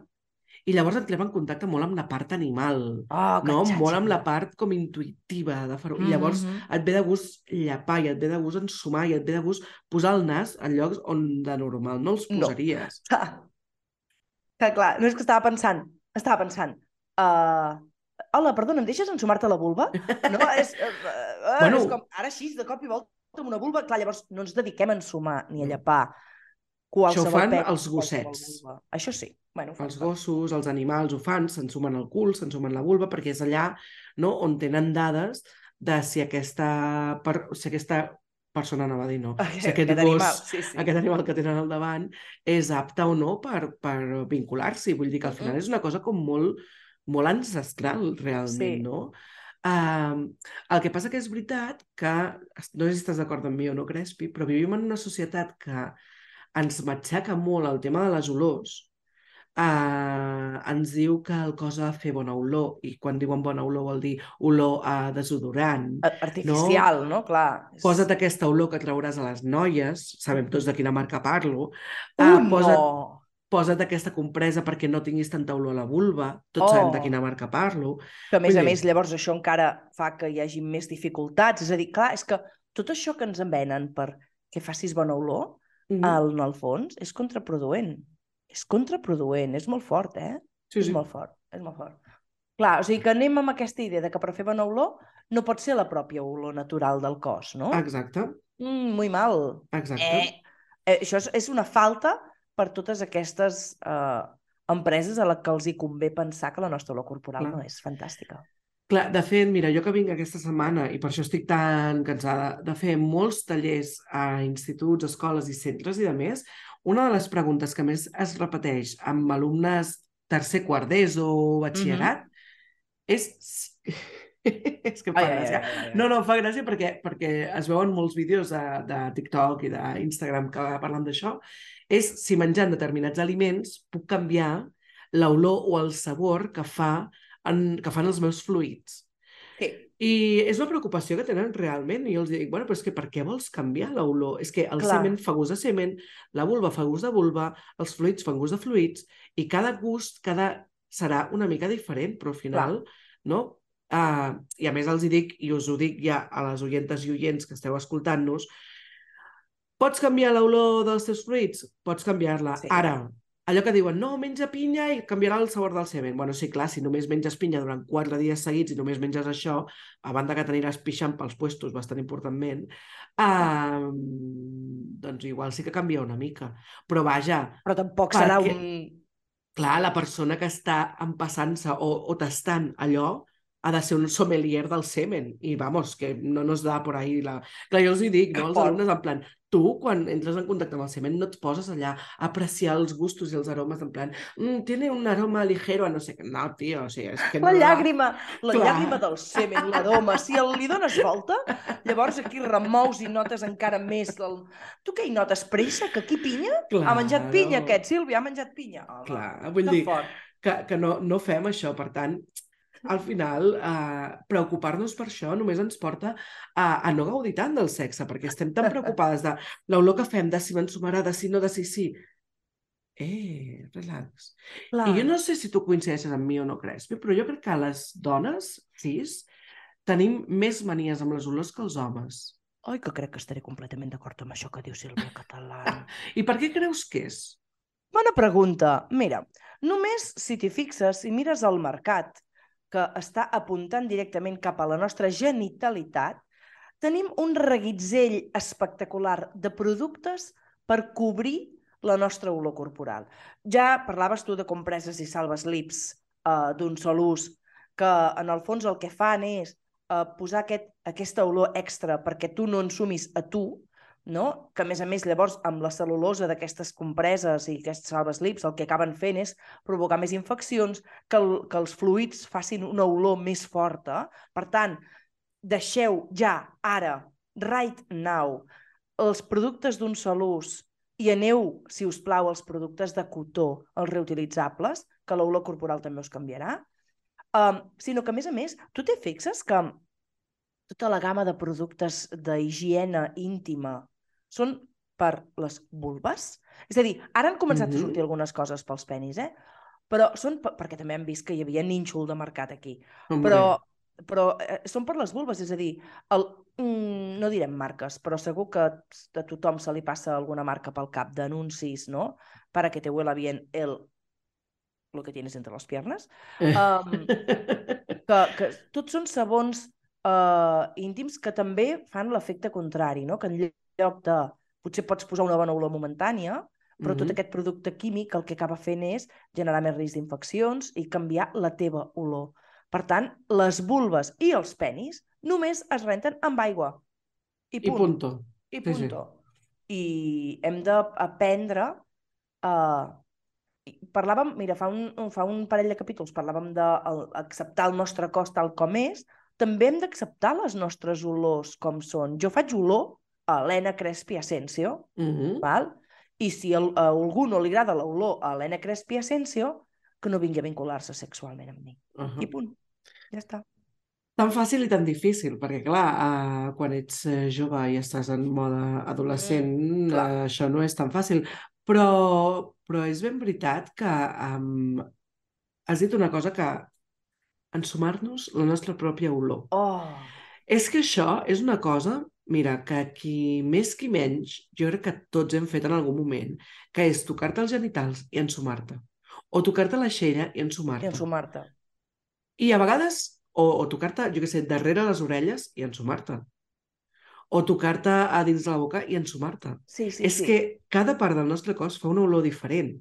i llavors entrem en contacte molt amb la part animal, Oh, no? xatxa. molt amb la part com intuïtiva de fer-ho. I llavors Mhm. et ve de gust llapar, i et ve de gust ensumar, i et ve de gust posar el nas en llocs on de normal no els No. posaries. Clar. Que clar, no és que estava pensant, estava pensant, uh, hola, perdona, em deixes ensumar-te la vulva? No, és, uh, uh, Bueno. és com, ara així, de cop i volta, amb una vulva, clar, llavors no ens dediquem a ensumar ni a No. llepar qualsevol fan penis, els qualsevol gossets. Això sí. Bueno, ho fan, Els gossos, els animals ho fan, s'ensumen el cul, s'ensumen la vulva, perquè és allà no, on tenen dades de si aquesta, per, si aquesta persona, anava a dir no, si aquest, Aquest gos, animal, sí, sí. aquest animal que tenen al davant és apte o no per, per vincular-s'hi. Vull dir que al final Mhm. és una cosa com molt, molt ancestral, realment, Sí. no? Uh, el que passa que és veritat que, no sé si estàs d'acord amb mi o no, Crespi, però vivim en una societat que ens matxaca molt el tema de les olors, uh, ens diu que el cos ha de fer bona olor, i quan diuen bona olor vol dir olor a desodorant. Artificial, no? Clar. És... Posa't aquesta olor que trauràs a les noies, sabem tots de quina marca parlo. Uh, Ah, posa't, no! posa't aquesta compresa perquè no tinguis tanta olor a la vulva, tots Oh. sabem de quina marca parlo. Que a més Vull a dir- més llavors això encara fa que hi hagi més dificultats. És a dir, clar, és que tot això que ens envenen per que facis bona olor, Mhm. al, en el fons, és contraproduent. És contraproduent, és molt fort, eh? Sí, És sí. molt fort, és molt fort. Clar, o sigui que anem amb aquesta idea de que per fer bona olor no pot ser la pròpia olor natural del cos, no? Exacte, Mm, muy mal. exacte. Eh, eh, això és, és una falta per totes aquestes eh, empreses a les que els hi convé pensar que la nostra olor corporal Clar. no és fantàstica. Clar, de fet, mira, jo que vinc aquesta setmana, i per això estic tan cansada, de fer molts tallers a instituts, escoles i centres i de més, una de les preguntes que més es repeteix amb alumnes tercer, quart d'ESO o batxillerat és... si- és que em fa gràcia. No, no, em fa gràcia perquè, perquè es veuen molts vídeos de, de TikTok i d'Instagram que parlen d'això. És si menjant determinats aliments puc canviar l'olor o el sabor que, fa en, que fan els meus fluids. Sí. I és una preocupació que tenen realment. I jo els dic, bueno, però és que per què vols canviar l'olor? És que el Clar. semen fa gust de semen, la vulva fa gust de vulva, els fluids fan gust de fluids, i cada gust cada serà una mica diferent, però al final, no? Uh, I a més els hi dic, i us ho dic ja a les oientes i oients que esteu escoltant-nos, pots canviar l'olor dels teus fruits? Pots canviar-la. Sí. Ara, allò que diuen, no, menja pinya i canviarà el sabor del semen. Bueno, sí, clar, si només menges pinya durant quatre dies seguits i només menges això, a banda que t'aniràs pixant pels puestos bastant importantment, uh, doncs igual sí que canvia una mica. Però vaja, Però tampoc Per serà un... clar, la persona que està empassant-se o, o tastant allò ha de ser un sommelier del semen. I vamos, que no nos da por ahí la... Clar, jo els hi dic, no, Fort. alumnes, en plan, tu, quan entres en contacte amb el semen, no et poses allà a apreciar els gustos i els aromes, en plan, mm, tiene un aroma ligero a no sé què. No, tio, o sigui, és que La no... llàgrima, la Clar. llàgrima del semen, l'aroma. Si el, li dones volta, llavors aquí remous i notes encara més del... Tu què hi notes? Pressa? Que aquí pinya? Ha menjat pinya aquest, Sílvia, ha menjat pinya. Home, Clar, vull que dir fort. que, que no, no fem això, per tant, al final, eh, preocupar-nos per això només ens porta a, a no gaudir tant del sexe, perquè estem tan preocupades de l'olor que fem, de si m'ensumarà, de si no, de si sí. Eh, relax. Clar. I jo no sé si tu coincideixes amb mi o no, Crespi, però jo crec que les dones, cis, tenim més manies amb les olors que els homes. Oi, que crec que estaré completament d'acord amb això que diu Sílvia Català. I per què creus que és? Bona pregunta. Mira, només si t'hi fixes, si mires el mercat, que està apuntant directament cap a la nostra genitalitat, tenim un reguitzell espectacular de productes per cobrir la nostra olor corporal. Ja parlaves tu de compreses i salves lips uh, d'un sol ús, que en el fons el que fan és uh, posar aquest, aquesta olor extra perquè tu no ensumis a tu, no? que a més a més llavors amb la cel·lulosa d'aquestes compreses i aquests salves lips el que acaben fent és provocar més infeccions, que, el, que els fluids facin una olor més forta. Per tant, deixeu ja, ara, right now, els productes d'un sol ús i aneu, si us plau, als productes de cotó, els reutilitzables, que l'olor corporal també us canviarà, um, sinó que, a més a més, tu te fixes que tota la gamma de productes d'higiene íntima són per les vulves? És a dir, ara han començat Mhm. a sortir algunes coses pels penis, eh? Però són per, perquè també hem vist que hi havia nínxol de mercat aquí. Hombre, Però, però eh, són per les vulves, és a dir, el, mm, no direm marques, però segur que a tothom se li passa alguna marca pel cap d'anuncis, no? Para que te huela bien el lo que tienes entre les piernas. Um, que, que tots són sabons uh, íntims que també fan l'efecte contrari, no? que en lloc de... Potser pots posar una bona olor momentània, però tot Mhm. aquest producte químic el que acaba fent és generar més risc d'infeccions i canviar la teva olor. Per tant, les vulves i els penis només es renten amb aigua. I I punt. punto. I Sí, sí. punto. I hem d'aprendre a... Parlàvem, mira, fa un, fa un parell de capítols parlàvem d'acceptar el nostre cos tal com és, també hem d'acceptar les nostres olors com són. Jo faig olor Helena Crespi Asensio, Mhm. val? i si el, a algú no li agrada l'olor a Helena Crespi Asensio, que no vingui a vincular-se sexualment amb mi. Ahà. I punt. Ja està. Tan fàcil i tan difícil, perquè clar, uh, quan ets eh, jove i estàs en mode adolescent, Mm, clar. uh, això no és tan fàcil. Però, però és ben veritat que um, has dit una cosa que ensumar-nos la nostra pròpia olor. Oh! És que això és una cosa, mira, que qui més qui menys, jo crec que tots hem fet en algun moment, que és tocar-te els genitals i ensumar-te. O tocar-te l'aixella i I ensumar-te. ensumar-te. I a vegades, o, o tocar-te, jo què sé, darrere les orelles i ensumar-te. O tocar-te a dins de la boca i ensumar-te. Sí, sí, és sí. que cada part del nostre cos fa una olor diferent.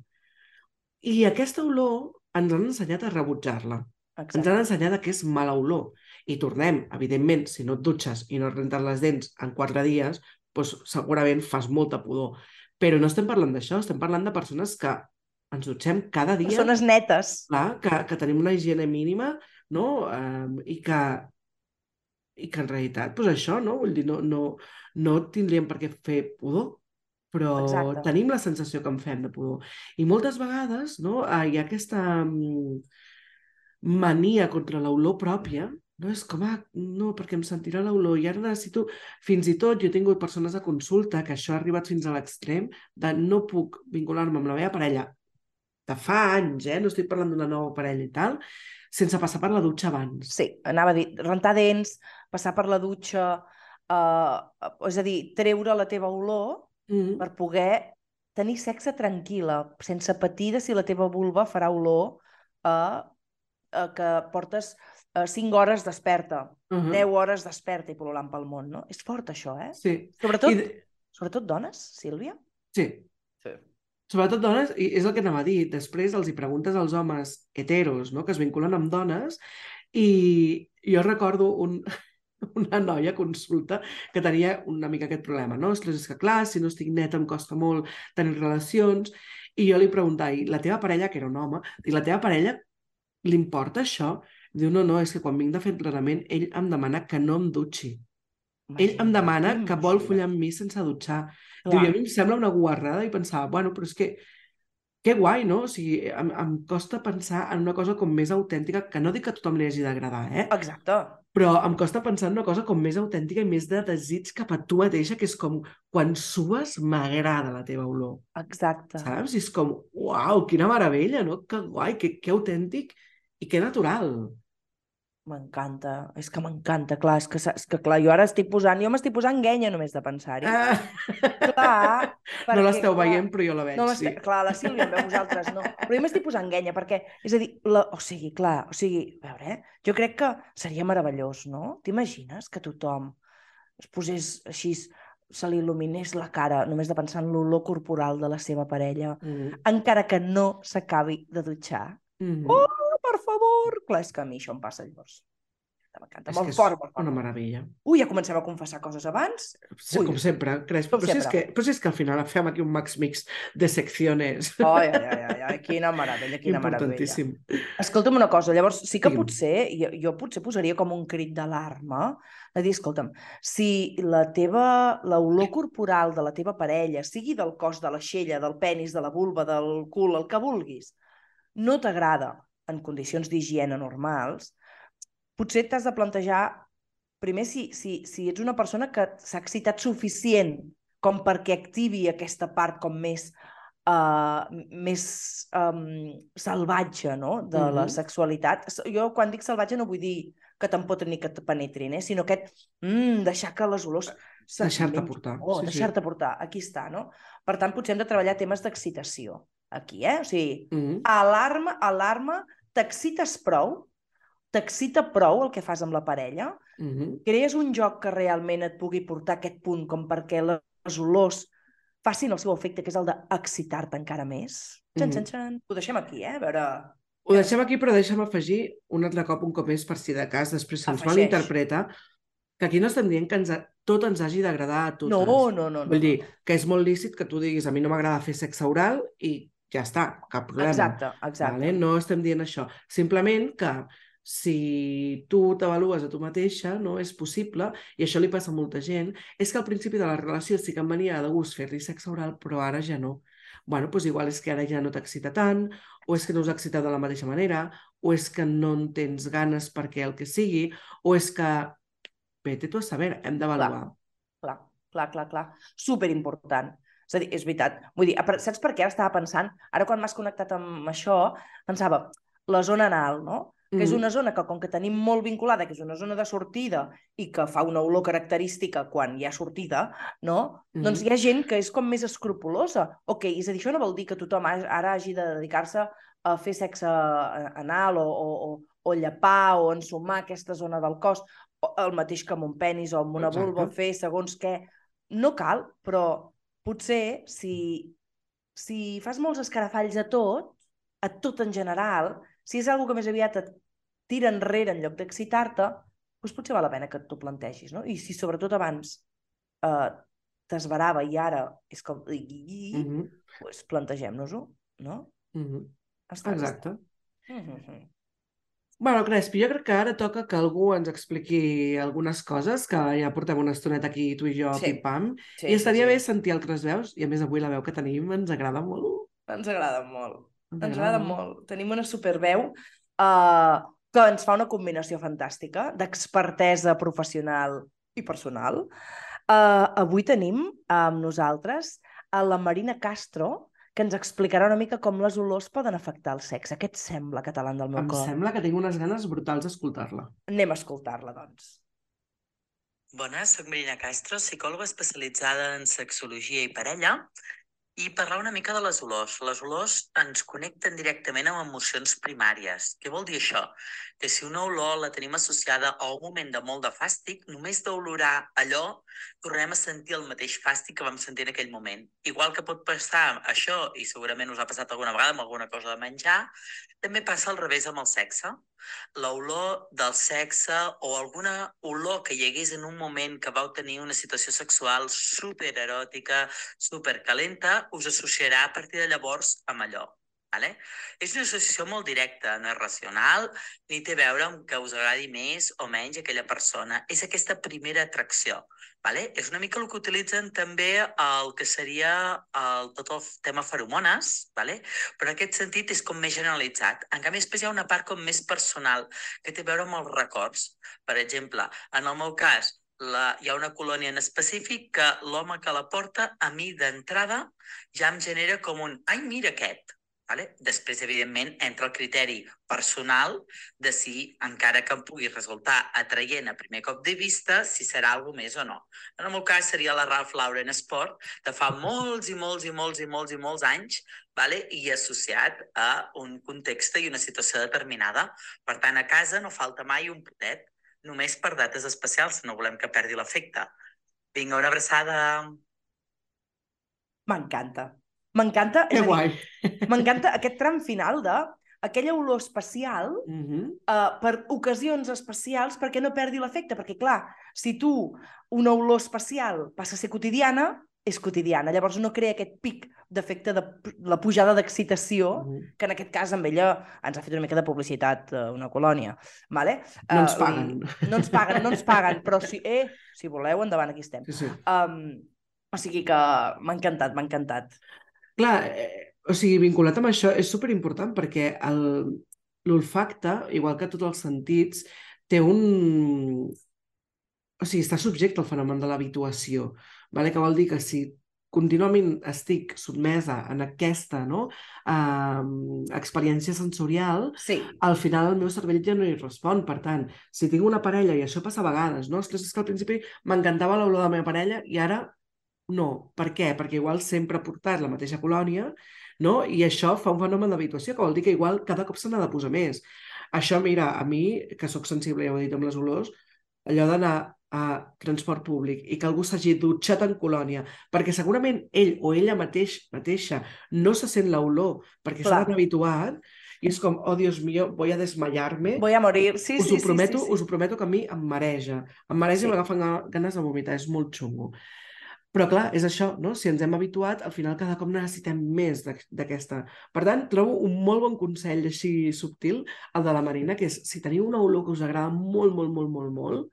I aquesta olor ens han ensenyat a rebutjar-la. Ens han ensenyat que és mala olor. I tornem, evidentment, si no et dutxes i no et rentes les dents en quatre dies, doncs segurament fas molta pudor. Però no estem parlant d'això, estem parlant de persones que ens dutxem cada dia Persones netes. clar, que, que tenim una higiene mínima, no? Um, I que i que en realitat, doncs això, no? Vull dir, no, no, no tindríem per què fer pudor, però Exacte. tenim la sensació que en fem de pudor. I moltes vegades no, eh, hi ha aquesta mm, mania contra l'olor pròpia no és com, ah, no, perquè em sentirà l'olor i ara necessito... Fins i tot jo he tingut persones a consulta que això ha arribat fins a l'extrem de no puc vincular-me amb la meva parella de fa anys, eh? no estic parlant d'una nova parella i tal, sense passar per la dutxa abans. Sí, anava a dir, rentar dents, passar per la dutxa, eh, és a dir, treure la teva olor Mm. per poder tenir sexe tranquil·la, sense patir de si la teva vulva farà olor a, a que portes 5 hores desperta, Uh -huh. 10 hores desperta i pol·lulant pel món, no? És fort, això, eh? Sí. Sobretot, I de... sobretot dones, Sílvia? sí. Sí. Sobretot dones, i és el que anava a dir, després els hi preguntes als homes heteros, no?, que es vinculen amb dones, i jo recordo un, una noia consulta que tenia una mica aquest problema, no? Ostres, és que clar, si no estic neta em costa molt tenir relacions, i jo li preguntava, i la teva parella, que era un home, dic, la teva parella li importa això? Diu, no, no, és que quan vinc de fer entrenament ell em demana que no em dutxi. Ell em demana que vol follar amb mi sense dutxar. Diu, i a mi em sembla una guarrada i pensava, bueno, però és que que guai, no? O sigui, em, em costa pensar en una cosa com més autèntica, que no dic que a tothom li hagi d'agradar, eh? Exacte. Però em costa pensar en una cosa com més autèntica i més de desig cap a tu mateixa, que és com, quan sues m'agrada la teva olor, Exacte. saps? I és com, uau, quina meravella, no? Que guai, que, que autèntic i que natural. M'encanta, és que m'encanta, clar, és que, és que clar, jo ara estic posant, jo m'estic posant guenya només de pensar-hi. Ah. Clar, no l'esteu veient, però jo la veig, No, sí. clar, la Sílvia veu vosaltres, no. Però jo m'estic posant guenya, perquè, és a dir, la, o sigui, clar, o sigui, a veure, eh? jo crec que seria meravellós, no? T'imagines que tothom es posés així, se li il·luminés la cara només de pensar en l'olor corporal de la seva parella, Mm. encara que no s'acabi de dutxar? Mm. Oh, per favor! Clar, és que a mi això em passa llavors. M'encanta, molt que és fort, molt fort. una meravella. Ui, ja comencem a confessar coses abans? Sí, Ui. com sempre, Crespo. Com Però, si és sempre. que, però si és que al final fem aquí un max mix de secciones. Ai, ai, ai, ai, quina meravella, quina meravella. Importantíssim. Escolta'm una cosa, llavors sí que Digue'm. potser, jo, jo potser posaria com un crit d'alarma, de dir, escolta'm, si la teva, l'olor corporal de la teva parella, sigui del cos, de l'aixella, del penis, de la vulva, del cul, el que vulguis, no t'agrada en condicions d'higiene normals, potser t'has de plantejar, primer, si, si, si ets una persona que s'ha excitat suficient com perquè activi aquesta part com més uh, més um, salvatge no? de uh -huh. la sexualitat. Jo quan dic salvatge no vull dir que t'empotrin ni que te penetrin, eh? sinó aquest mm, deixar que les olors se't Deixar-te portar, Oh, sí, sí. deixar-te portar, aquí està, no? Per tant, potser hem de treballar temes d'excitació aquí, eh? O sigui, Mm. alarma, alarma, t'excites prou? T'excita prou el que fas amb la parella? Mm. crees un joc que realment et pugui portar a aquest punt com perquè les olors facin el seu efecte, que és el d'excitar-te encara més? Xan, Mhm. xan, xan. Ho deixem aquí, eh? A veure... Ho deixem aquí, però deixa'm afegir un altre cop, un cop més, per si de cas després se'ns Afegeix. malinterpreta, que aquí no estem dient que ens ha... tot ens hagi d'agradar a totes. No, no, no. no Vull dir, que és molt lícit que tu diguis a mi no m'agrada fer sexe oral i ja està, cap problema. Exacte, exacte. Vale? No estem dient això. Simplement que si tu t'avalues a tu mateixa, no és possible, i això li passa a molta gent, és que al principi de la relació sí que em venia de gust fer-li sexe oral, però ara ja no. bueno, doncs igual és que ara ja no t'excita tant, o és que no us excita de la mateixa manera, o és que no en tens ganes perquè el que sigui, o és que... Vete tu a saber, hem d'avaluar. Clar, clar, clar, clar. Superimportant. És a dir, és veritat. Vull dir, saps per què ara estava pensant? Ara quan m'has connectat amb això, pensava, la zona anal, no? que és Mhm. una zona que, com que tenim molt vinculada, que és una zona de sortida i que fa una olor característica quan hi ha sortida, no? Mhm. Doncs hi ha gent que és com més escrupulosa. Ok, és a dir, això no vol dir que tothom ara hagi de dedicar-se a fer sexe anal o, o, o, o llepar o ensumar aquesta zona del cos, el mateix que amb un penis o amb una Exacte. vulva, fer segons què. No cal, però potser si, si fas molts escarafalls a tot, a tot en general, si és algo que més aviat et tira enrere en lloc d'excitar-te, doncs potser val la pena que t'ho plantegis, no? I si sobretot abans eh, t'esverava i ara és com... Mhm, Doncs plantegem-nos-ho, no? mhm. Està, Exacte. Està. Mhm. Bueno, Crespi, jo crec que ara toca que algú ens expliqui algunes coses, que ja portem una estoneta aquí tu i jo Sí. pim-pam, Sí, i estaria sí, bé sentir altres veus, i a més avui la veu que tenim ens agrada molt. Ens agrada molt. Ens Ens agrada molt. Tenim una superveu uh, que ens fa una combinació fantàstica d'expertesa professional i personal. Uh, avui tenim amb nosaltres a la Marina Castro, que ens explicarà una mica com les olors poden afectar el sexe. Què et sembla, català del meu Em cor? sembla que tinc unes ganes brutals d'escoltar-la. Anem a escoltar-la, doncs. Bones, soc Marina Castro, psicòloga especialitzada en sexologia i parella i parlar una mica de les olors. Les olors ens connecten directament amb emocions primàries. Què vol dir això? Que si una olor la tenim associada a un moment de molt de fàstic, només d'olorar allò tornem a sentir el mateix fàstic que vam sentir en aquell moment. Igual que pot passar això, i segurament us ha passat alguna vegada amb alguna cosa de menjar, també passa al revés amb el sexe. L'olor del sexe o alguna olor que hi hagués en un moment que vau tenir una situació sexual supereròtica, supercalenta, us associarà a partir de llavors amb allò. Vale? És una associació molt directa, no és racional, ni té a veure amb que us agradi més o menys aquella persona. És aquesta primera atracció. Vale? És una mica el que utilitzen també el que seria el, tot el tema feromones, vale? però en aquest sentit és com més generalitzat. En canvi, després hi ha una part com més personal, que té a veure amb els records. Per exemple, en el meu cas, la, hi ha una colònia en específic que l'home que la porta, a mi d'entrada, ja em genera com un ai, mira aquest. Vale? Després, evidentment, entra el criteri personal de si, encara que em pugui resultar atraient a primer cop de vista, si serà alguna més o no. En el meu cas seria la Ralph Lauren Sport, de fa molts i molts i molts i molts i molts anys, vale? i associat a un context i una situació determinada. Per tant, a casa no falta mai un potet, només per dates especials, no volem que perdi l'efecte. Vinga, una abraçada. M'encanta. M'encanta, Que guai. m'encanta aquest tram final de aquella olor especial Mm -hmm. uh, per ocasions especials perquè no perdi l'efecte. Perquè, clar, si tu una olor especial passa a ser quotidiana, és quotidiana. Llavors no crea aquest pic d'efecte de la pujada d'excitació, que en aquest cas amb ella ens ha fet una mica de publicitat eh, una colònia. Vale? No ens Eh, paguen. No ens paguen, no ens paguen, però si, eh, si voleu, endavant, aquí estem. Sí, sí. Um, o sigui que m'ha encantat, m'ha encantat. Clar, eh, o sigui, vinculat amb això és superimportant perquè l'olfacte, igual que tots els sentits, té un... O sigui, està subjecte al fenomen de l'habituació, vale? que vol dir que si contínuament estic sotmesa en aquesta no? uh, experiència sensorial, Sí, al final el meu cervell ja no hi respon. Per tant, si tinc una parella, i això passa a vegades, no? Ostres, és que al principi m'encantava l'olor de la meva parella i ara no. Per què? Perquè igual sempre he portat la mateixa colònia no? i això fa un fenomen d'habituació, que vol dir que igual cada cop se n'ha de posar més. Això, mira, a mi, que sóc sensible, ja ho he dit amb les olors, allò d'anar a transport públic i que algú s'hagi dutxat en colònia, perquè segurament ell o ella mateix, mateixa no se sent l'olor perquè s'ha habituat i és com, oh, Dios mío, voy a desmayar-me. voy a morir. Sí, us sí, ho prometo, sí, sí, sí. us ho prometo que a mi em mareja. Em mareja Sí. i m'agafen ga- ganes de vomitar, és molt xungo. Però clar, és això, no? Si ens hem habituat, al final cada cop necessitem més d'aquesta. Per tant, trobo un molt bon consell així subtil, el de la Marina, que és, si teniu una olor que us agrada molt, molt, molt, molt, molt,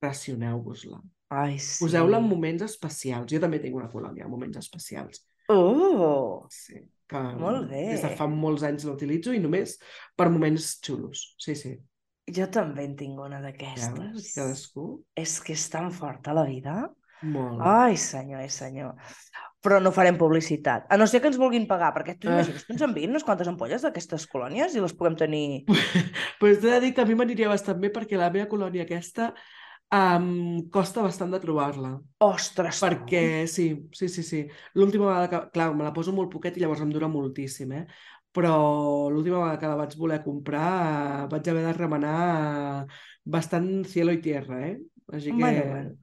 racioneu-vos-la. Ai, sí. Poseu-la en moments especials. Jo també tinc una colònia en moments especials. Oh! Sí, que Molt bé. des de fa molts anys l'utilitzo i només per moments xulos. Sí, sí. Jo també en tinc una d'aquestes. Cadascú. És que és tan forta la vida. Molt. Ai, senyor, ai, senyor. Però no farem publicitat. A no ser que ens vulguin pagar, perquè tu Ah. imagines que ens enviïn unes quantes ampolles d'aquestes colònies i les puguem tenir... Però t'he de dir que a mi m'aniria bastant bé perquè la meva colònia aquesta um, costa bastant de trobar-la. Ostres! Perquè, sí, sí, sí, sí. L'última vegada que... Clar, me la poso molt poquet i llavors em dura moltíssim, eh? Però l'última vegada que la vaig voler comprar eh, vaig haver de remenar eh, bastant cielo i tierra, eh? Així que Bueno, bueno.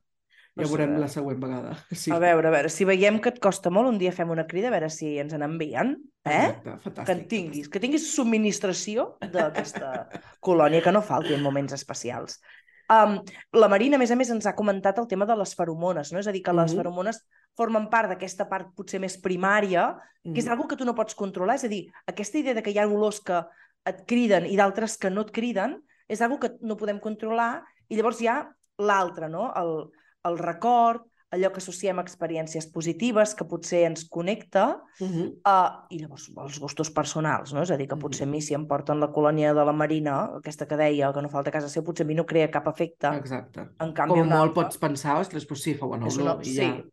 Ja veurem eh, la següent vegada. Sí. A veure, a veure, si veiem que et costa molt, un dia fem una crida a veure si ens n'envien, eh? Exacte, Que en tinguis, que tinguis subministració d'aquesta colònia, que no falti en moments especials. Um, la Marina, a més a més, ens ha comentat el tema de les feromones, no? És a dir, que les Mhm. feromones formen part d'aquesta part potser més primària, que és Mhm. algo que tu no pots controlar. És a dir, aquesta idea de que hi ha olors que et criden i d'altres que no et criden, és algo que no podem controlar i llavors hi ha l'altre, no? El, el record, allò que associem a experiències positives, que potser ens connecta, Uh -huh. uh, i llavors els gustos personals, no? És a dir, que potser a mi si em porten la colònia de la Marina, aquesta que deia, que no falta casa seu, potser a mi no crea cap efecte. Exacte. En canvi, Com molt altra- pots pensar, ostres, doncs sí, fa bona és olor, una... i Sí, ja.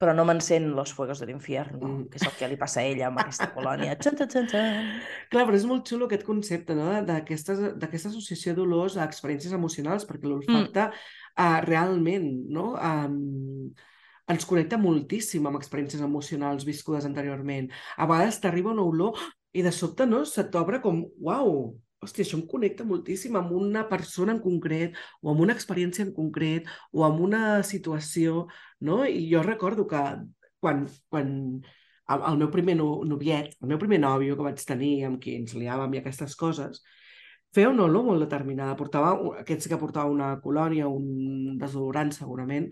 Però no m'encén los fuegos de l'infierno, Mm. que és el que li passa a ella amb aquesta colònia. Txan, txan, txan, txan. Clar, però és molt xulo aquest concepte, no?, d'aquesta associació d'olors a experiències emocionals, perquè l'olfacte Mm. uh, realment, no?, um, ens connecta moltíssim amb experiències emocionals viscudes anteriorment. A vegades t'arriba una olor i de sobte, no?, se t'obre com, uau, hòstia, això em connecta moltíssim amb una persona en concret, o amb una experiència en concret, o amb una situació, no? I jo recordo que quan, quan el, el meu primer no, noviet, el meu primer nòvio que vaig tenir, amb qui ens liàvem i aquestes coses, feia una olor molt determinada. Portava, aquest sí que portava una colònia, un desodorant segurament,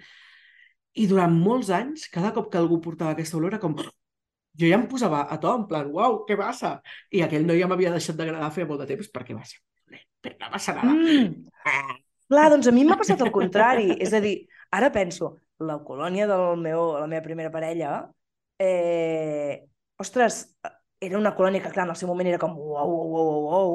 i durant molts anys, cada cop que algú portava aquesta olor era com... Jo ja em posava a to, en plan, uau, què passa? I aquell noi ja m'havia deixat d'agradar feia molt de temps perquè va ser però no passa nada. Mm. Clar, doncs a mi m'ha passat el contrari. És a dir, ara penso, la colònia del meu, la meva primera parella, eh, ostres, era una colònia que, clar, en el seu moment era com uau, uau, uau, uau,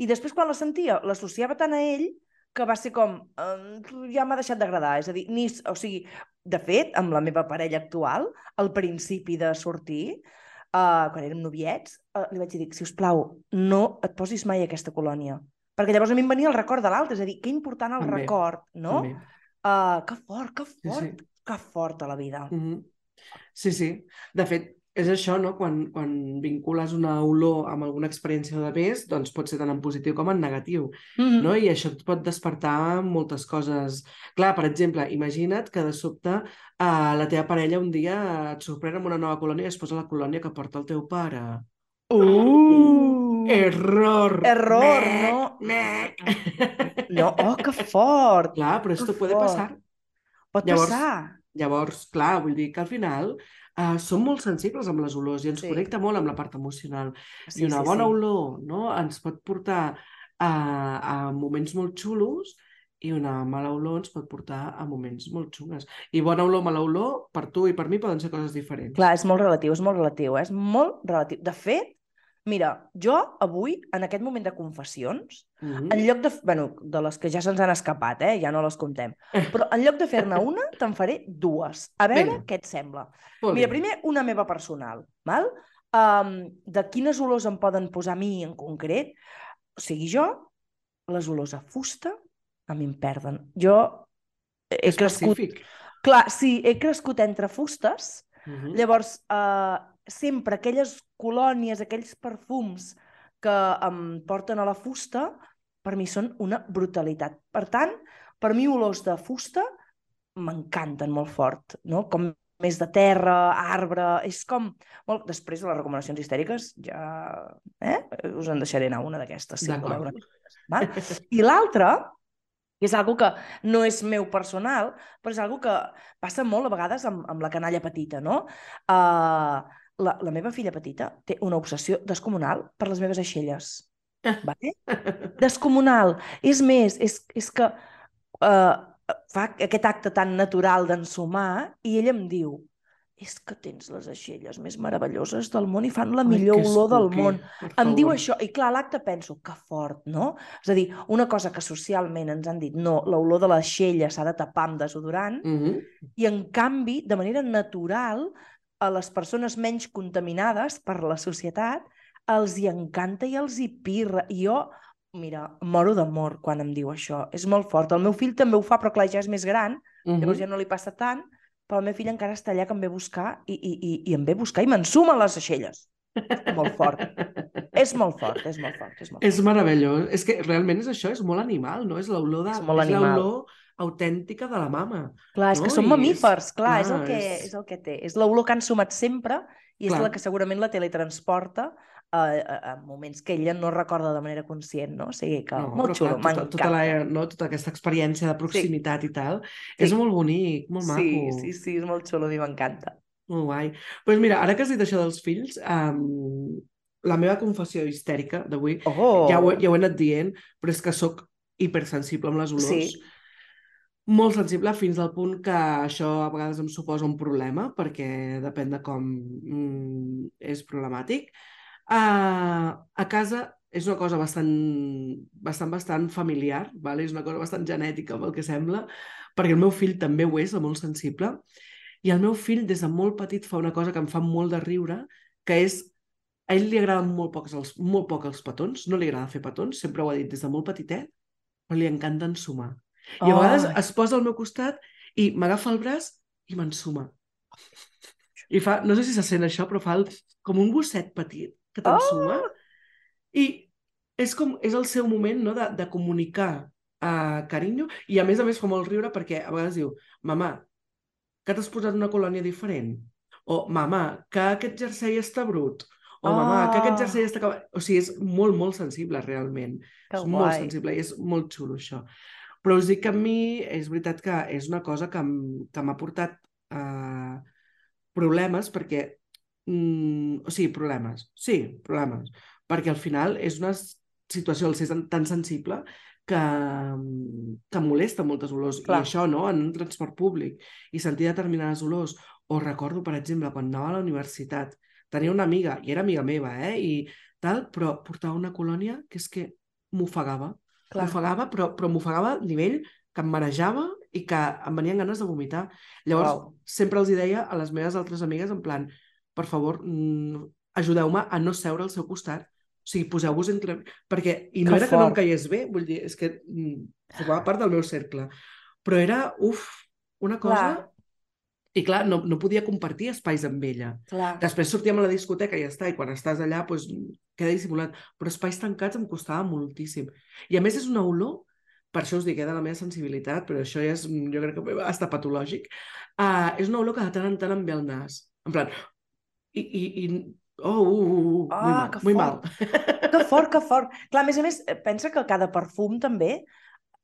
i després quan la sentia, l'associava tant a ell que va ser com, eh, ja m'ha deixat d'agradar. És a dir, ni, o sigui, de fet, amb la meva parella actual, al principi de sortir, uh, quan érem noviets, uh, li vaig dir, si us plau, no et posis mai aquesta colònia. Perquè llavors a mi em venia el record de l'altre, és a dir, que important el També, record, no? També. Uh, que fort, que Sí, fort, sí. que fort a la vida. Mm -hmm. Sí, sí. De fet, és això, no? Quan, quan vincules una olor amb alguna experiència de més, doncs pot ser tant en positiu com en negatiu, Mm no? I això et pot despertar moltes coses. Clar, per exemple, imagina't que de sobte eh, la teva parella un dia et sorprèn amb una nova colònia i es posa la colònia que porta el teu pare. Uh! Error! Error, Mec, no. mec. No, oh, que fort! Clar, però puede fort. passar. Pot Llavors, passar. Llavors, clar, vull dir que al final uh, som molt sensibles amb les olors i ens Sí. connecta molt amb la part emocional. Sí, I una sí, bona sí. olor no, ens pot portar a, a moments molt xulos i una mala olor ens pot portar a moments molt xungues. I bona olor, mala olor, per tu i per mi poden ser coses diferents. Clar, és molt relatiu, és molt relatiu, eh? és molt relatiu. De fet, mira, jo avui, en aquest moment de confessions, Mhm. en lloc de... bueno, de les que ja se'ns han escapat, eh? ja no les contem, però en lloc de fer-ne una, te'n faré dues. A veure Vinga. què et sembla. Molt Mira, bé. primer, una meva personal, val? Um, de quines olors em poden posar a mi en concret? O sigui, jo, les olors a fusta, a mi em perden. Jo he crescut... Específic. Clar, sí, he crescut entre fustes, Mhm. Llavors, eh, sempre aquelles colònies, aquells perfums que em porten a la fusta, per mi són una brutalitat. Per tant, per mi olors de fusta m'encanten molt fort, no? Com més de terra, arbre, és com... Molt... Després de les recomanacions histèriques ja eh? us en deixaré anar una d'aquestes, si voleu. Val? I l'altra, que és algo que no és meu personal, però és algo que passa molt a vegades amb, amb la canalla petita, no? Uh, la, la meva filla petita té una obsessió descomunal per les meves aixelles. Vale? Descomunal. És més, és, és que uh, fa aquest acte tan natural d'ensumar i ella em diu és que tens les aixelles més meravelloses del món i fan la millor Ai, que olor del món. Em diu això, i clar, l'acte penso, que fort, no? És a dir, una cosa que socialment ens han dit, no, l'olor de l'aixella s'ha de tapar amb desodorant, Mhm. i en canvi, de manera natural, a les persones menys contaminades per la societat, els hi encanta i els hi pirra. I jo, mira, moro d'amor quan em diu això. És molt fort. El meu fill també ho fa, però clar, ja és més gran, llavors Mhm. ja no li passa tant, però el meu fill encara està allà que em ve a buscar i, i, i, i em ve a buscar i m'ensuma les aixelles. Molt fort. És molt fort, és molt fort. És, molt fort. És meravellós. És que realment és això, és molt animal, no? És l'olor de... És molt és animal. l'olor autèntica de la mama. Clar, és no? que som I és- mamífers, clar, és, el clar, que, és- és el que té. És l'olor que han sumat sempre i és Clar. la que segurament la teletransporta a, a, a moments que ella no recorda de manera conscient, no? O sigui que No, molt xulo, clar, tota, tota, m'encanta. la, no, tota aquesta experiència de proximitat i tal, Sí. és molt bonic, molt Sí, maco. sí, sí, és molt xulo, a mi m'encanta. Molt guai. Doncs pues mira, ara que has dit això dels fills, um, la meva confessió histèrica d'avui, Oh! ja, ho, ja ho he anat dient, però és que sóc hipersensible amb les olors. Sí. Molt sensible fins al punt que això a vegades em suposa un problema, perquè depèn de com mm, és problemàtic. Uh, a casa és una cosa bastant, bastant, bastant familiar, vale? és una cosa bastant genètica, pel que sembla, perquè el meu fill també ho és, molt sensible, i el meu fill des de molt petit fa una cosa que em fa molt de riure, que és a ell li agraden molt, pocs els, molt poc els petons, no li agrada fer petons, sempre ho ha dit des de molt petitet, però li encanta ensumar. I a vegades es posa al meu costat i m'agafa el braç i m'ensuma. I fa, no sé si se sent això, però fa el, com un gosset petit que t'ensuma. I és com, és el seu moment no, de, de comunicar uh, carinyo i a més a més fa molt riure perquè a vegades diu mamà, que t'has posat una colònia diferent o mamà, que aquest jersei està brut o mamà, que aquest Ah. jersei està acabat... O sigui, és molt, molt sensible realment. Que és molt guai. sensible i és molt xulo això. Però us dic que a mi és veritat que és una cosa que que m'ha portat uh, problemes perquè... Mm, o sigui, problemes. Sí, problemes. Perquè al final és una situació al ser tan- tan sensible que, que molesta moltes olors. Clar. I això, no?, en un transport públic i sentir determinades olors. O recordo, per exemple, quan anava a la universitat, tenia una amiga, i era amiga meva, eh?, i tal, però portava una colònia que és que m'ofegava. M'ofegava, però, però m'ofegava a nivell que em marejava i que em venien ganes de vomitar. Llavors, Uau. sempre els hi deia a les meves altres amigues en plan, per favor, ajudeu-me a no seure al seu costat. O sigui, poseu-vos entre... Perquè, i no Que era que no em fort. caigués bé, vull dir, és que mm, formava part del meu cercle. Però era, uf, una cosa... Clar. I clar, no, no podia compartir espais amb ella. Clar. Després sortíem a la discoteca i ja està, i quan estàs allà doncs, queda dissimulat. Però espais tancats em costava moltíssim. I a més és una olor, per això us dic, eh, de la meva sensibilitat, però això ja és, jo crec que està patològic, uh, és una olor que de tant en tant em ve al nas. En plan, i... i, i oh, uh, uh, uh, Ah, mal, que fort. mal. Que fort, que fort. Clar, a més a més, eh, pensa que cada perfum també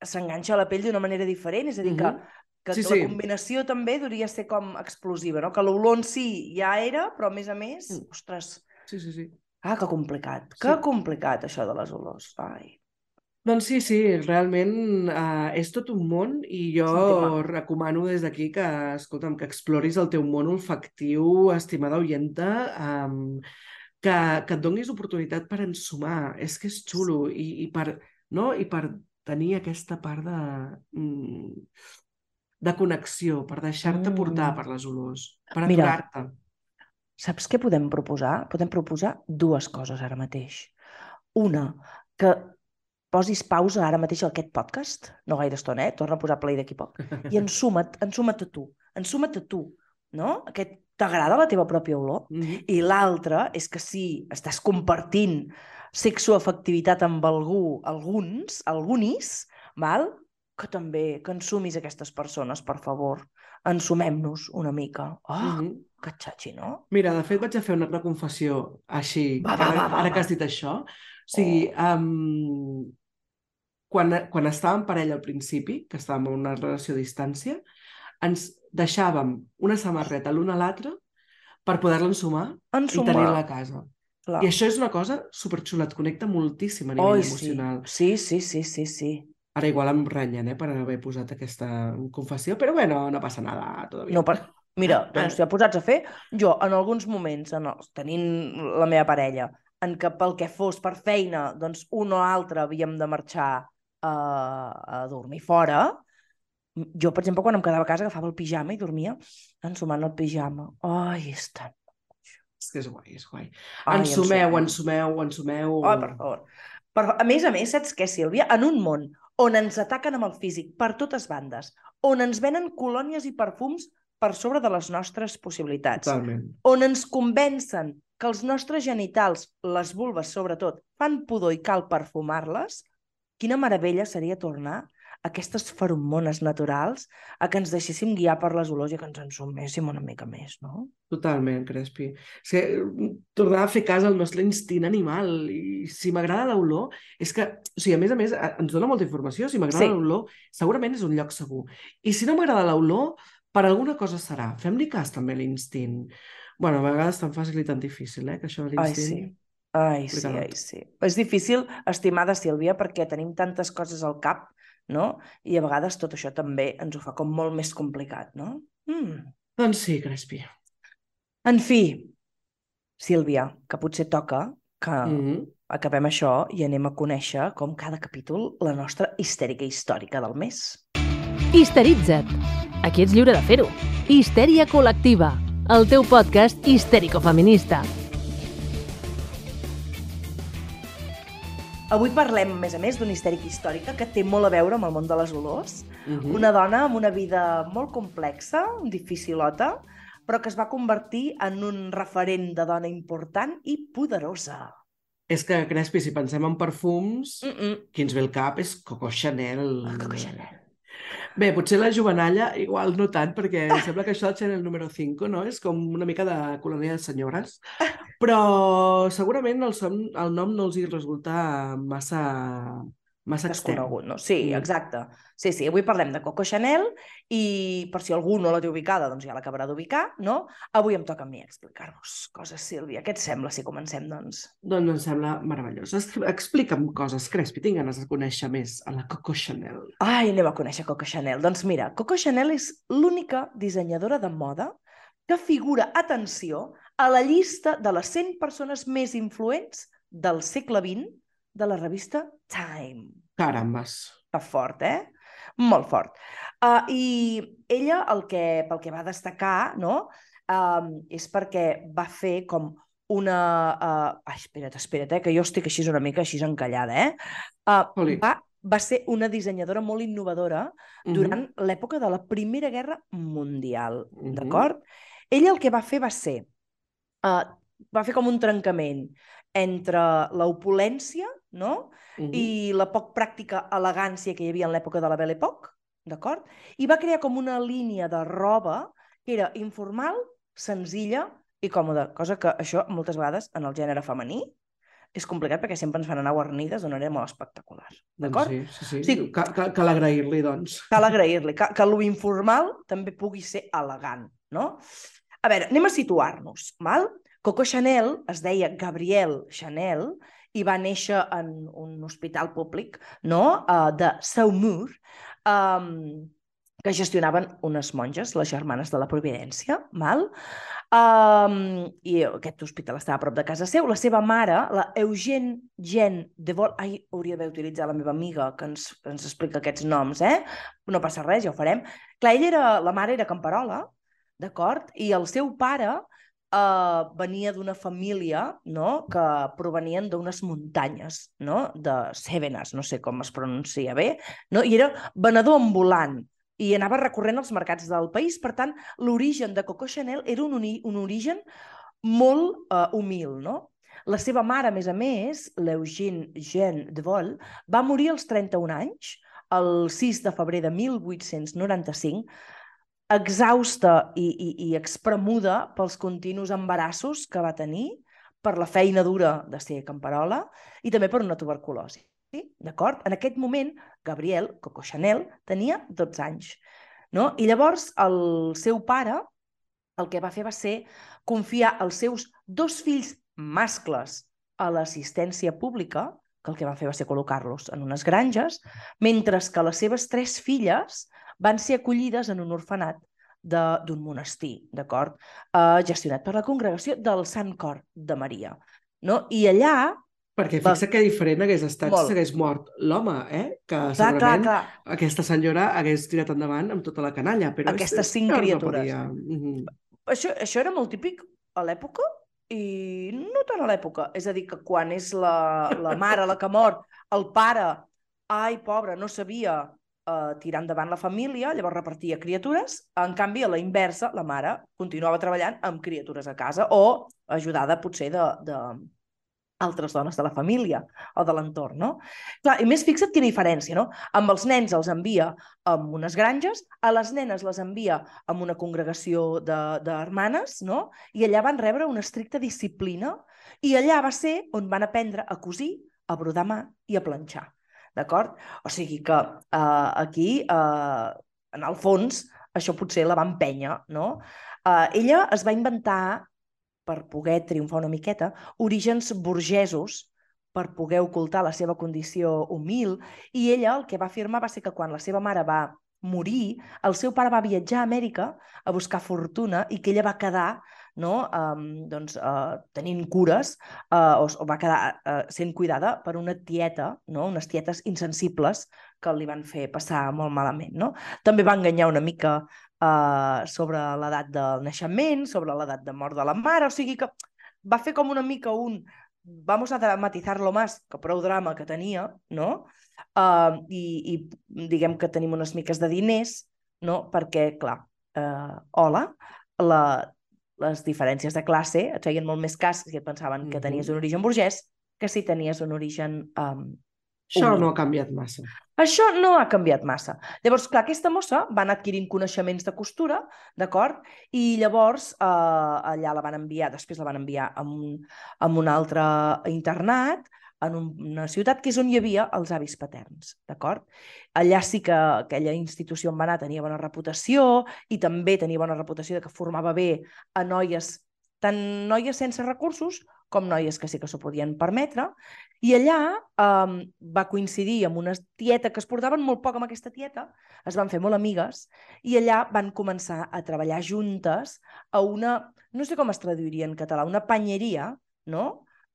s'enganxa a la pell d'una manera diferent, és a dir, que, Mhm. que, que sí. la combinació també hauria ser com explosiva, no? Que l'olor en si ja era, però a més a més, Mm. ostres, Sí, sí, sí. ah, que complicat, que Sí. complicat això de les olors. Ai. Doncs sí, sí, realment uh, és tot un món i jo Sentim-me. recomano des d'aquí que, escolta'm, que exploris el teu món olfactiu, estimada oyenta, um, que, que et donis oportunitat per ensumar. És que és xulo i, i, per, no? I per tenir aquesta part de, mm, de connexió, per deixar-te Mm. portar per les olors, per aturar-te. Saps què podem proposar? Podem proposar dues coses ara mateix. Una, que posis pausa ara mateix a aquest podcast, no gaire estona, eh? Torna a posar play d'aquí poc, i ensuma't, ensuma't a tu, ensuma't a tu, no? Aquest t'agrada la teva pròpia olor? Mhm. I l'altre és que si estàs compartint sexoafectivitat amb algú, alguns, algunis, val? Que també, que ensumis aquestes persones, per favor. Ensumem-nos una mica. Oh, Mhm. que xatxi, no? Mira, de fet vaig a fer una, una confessió així, Va, va, ara, va, va, ara va. que has dit això. O sigui, um, quan, quan estàvem parella al principi, que estàvem en una relació a distància, ens deixàvem una samarreta l'una a l'altra per poder-la ensumar i Ensumar. tenir-la a casa. Clar. I això és una cosa superxula, et connecta moltíssim a nivell Oi, emocional. sí. sí, sí, sí, sí, sí. Ara igual em renyen, eh, per haver posat aquesta confessió, però bueno, no passa nada, tot bé. No, per... Mira, doncs ja posats a fer, jo en alguns moments, en els, tenint la meva parella, en què pel que fos per feina, doncs un o altre havíem de marxar a, a dormir fora, jo, per exemple, quan em quedava a casa agafava el pijama i dormia ensumant el pijama. Ai, és tan... És que és guai, és guai. Ai, ensumeu, ensumeu, ensumeu. Ai, per favor. Per... A més a més, saps què, Sílvia? En un món on ens ataquen amb el físic per totes bandes, on ens venen colònies i perfums per sobre de les nostres possibilitats, Totalment. on ens convencen que els nostres genitals, les vulves sobretot, fan pudor i cal perfumar-les, quina meravella seria tornar aquestes feromones naturals a que ens deixéssim guiar per les olors i que ens ensuméssim una mica més, no? Totalment, Crespi. És que mm, tornar a fer cas al nostre instint animal i si m'agrada l'olor, és que, o sigui, a més a més, a- ens dona molta informació. Si m'agrada Sí. l'olor, segurament és un lloc segur. I si no m'agrada l'olor, per alguna cosa serà. Fem-li cas també a l'instint. bueno, a vegades tan fàcil i tan difícil, eh, que això de Ai, l'instint... sí. Ai, sí, ai, sí. És difícil, estimada Sílvia, perquè tenim tantes coses al cap no? I a vegades tot això també ens ho fa com molt més complicat, no? Mm. Doncs sí, Crespi. En fi, Sílvia, que potser toca que Mm -hmm. acabem això i anem a conèixer, com cada capítol, la nostra histèrica històrica del mes. Histeritza't. Aquí ets lliure de fer-ho. Histèria col·lectiva. El teu podcast histèrico-feminista. Avui parlem, a més a més, d'una histèrica històrica que té molt a veure amb el món de les olors. Mm -hmm. Una dona amb una vida molt complexa, dificilota, però que es va convertir en un referent de dona important i poderosa. És que, Crespi, si pensem en perfums, Mm -mm. qui ens ve al cap és Coco Chanel. Coco Chanel. Bé, potser la jovenalla igual no tant, perquè em sembla que això del Chanel número 5, no? És com una mica de colònia de senyores. Però segurament el, som, el nom no els hi resulta massa, massa extern. Desconegut, no? Sí, Mm. exacte. Sí, sí, avui parlem de Coco Chanel i per si algú no la té ubicada, doncs ja l'acabarà d'ubicar, no? Avui em toca a mi explicar-vos coses, Sílvia. Què et sembla si comencem, doncs? Doncs em sembla meravellós. Explica'm coses, Crespi. Tinc ganes de conèixer més a la Coco Chanel. Ai, anem a conèixer Coco Chanel. Doncs mira, Coco Chanel és l'única dissenyadora de moda que figura, atenció, a la llista de les 100 persones més influents del segle XX de la revista Time. Carambes. Que fort, eh? Molt fort. Uh, I ella, el que, pel que va destacar, no?, um, és perquè va fer com una... Uh... Ai, espera't, espera't, eh, que jo estic així una mica així encallada, eh? Uh, Oli. va, va ser una dissenyadora molt innovadora Mhm. durant l'època de la Primera Guerra Mundial, Mhm. d'acord? Ella el que va fer va ser... Uh, va fer com un trencament entre l'opulència, no?, Mhm. i la poc pràctica elegància que hi havia en l'època de la Belle Époque, d'acord? I va crear com una línia de roba que era informal, senzilla i còmoda, cosa que això moltes vegades en el gènere femení és complicat perquè sempre ens fan anar guarnides d'una manera molt espectacular, Doncs d'acord? sí, sí, sí. Sí. Cal, cal, cal agrair-li, doncs. Cal agrair-li que, que lo informal també pugui ser elegant, no? A veure, anem a situar-nos, val? Coco Chanel es deia Gabrielle Chanel i va néixer en un hospital públic no? uh, de Saumur um, que gestionaven unes monges, les germanes de la Providència, val? Um, i aquest hospital estava a prop de casa seu. La seva mare, la Eugène Jean de Vol... Ai, hauria d'haver utilitzat la meva amiga que ens, ens explica aquests noms, eh? No passa res, ja ho farem. Clar, ella era, la mare era camperola, d'acord? I el seu pare eh, venia d'una família no? que provenien d'unes muntanyes, no? de Cevenas, no sé com es pronuncia bé, no? i era venedor ambulant i anava recorrent els mercats del país. Per tant, l'origen de Coco Chanel era un, un origen molt eh, humil. No? La seva mare, a més a més, l'Eugène Jean de Vol, va morir als 31 anys, el 6 de febrer de 1895, exhausta i, i, i expremuda pels continus embarassos que va tenir, per la feina dura de ser camperola i també per una tuberculosi. Sí? D'acord? En aquest moment, Gabriel Coco Chanel tenia 12 anys. No? I llavors el seu pare el que va fer va ser confiar els seus dos fills mascles a l'assistència pública, que el que va fer va ser col·locar-los en unes granges, mentre que les seves tres filles van ser acollides en un orfenat de- d'un monestir, d'acord? Eh, gestionat per la congregació del Sant Cor de Maria. No? I allà, Perquè Va. fixa que diferent hagués estat Molt. si hagués mort l'home, eh? Que clar, clar, segurament clar, aquesta senyora hagués tirat endavant amb tota la canalla. Però Aquestes és- cinc no, no criatures. podia. Mhm. això, això era molt típic a l'època i no tant a l'època. És a dir, que quan és la, la mare la que mor, el pare, ai, pobre, no sabia uh, tirar endavant la família, llavors repartia criatures. En canvi, a la inversa, la mare continuava treballant amb criatures a casa o ajudada potser de, de altres dones de la família o de l'entorn, no? Clar, i més fixa't quina diferència, no? Amb els nens els envia amb unes granges, a les nenes les envia amb una congregació d'hermanes, no? I allà van rebre una estricta disciplina i allà va ser on van aprendre a cosir, a brodar mà i a planxar, d'acord? O sigui que eh, aquí, eh, en el fons, això potser la va empènyer, no? Eh, ella es va inventar per poder triomfar una miqueta, orígens burgesos per poder ocultar la seva condició humil, i ella el que va afirmar va ser que quan la seva mare va morir, el seu pare va viatjar a Amèrica a buscar fortuna i que ella va quedar no? um, doncs, uh, tenint cures uh, o, o va quedar uh, sent cuidada per una tieta, no? unes tietes insensibles que li van fer passar molt malament. No? També va enganyar una mica uh, sobre l'edat del naixement, sobre l'edat de mort de la mare, o sigui que va fer com una mica un vamos a dramatizar-lo más, que prou drama que tenia, no? Uh, i, I diguem que tenim unes miques de diners, no? Perquè, clar, uh, hola, la, les diferències de classe et feien molt més cas si et pensaven que tenies un origen burgès que si tenies un origen um, Això humil. no ha canviat massa. Això no ha canviat massa. Llavors, clar, aquesta mossa va anar adquirint coneixements de costura, d'acord? I llavors eh, allà la van enviar, després la van enviar a un, a un altre internat, en un, una ciutat que és on hi havia els avis paterns, d'acord? Allà sí que aquella institució on va anar tenia bona reputació i també tenia bona reputació de que formava bé a noies, tant noies sense recursos com noies que sí que s'ho podien permetre, i allà um, va coincidir amb una tieta que es portaven molt poc amb aquesta tieta, es van fer molt amigues, i allà van començar a treballar juntes a una, no sé com es traduiria en català, una panyeria, no?,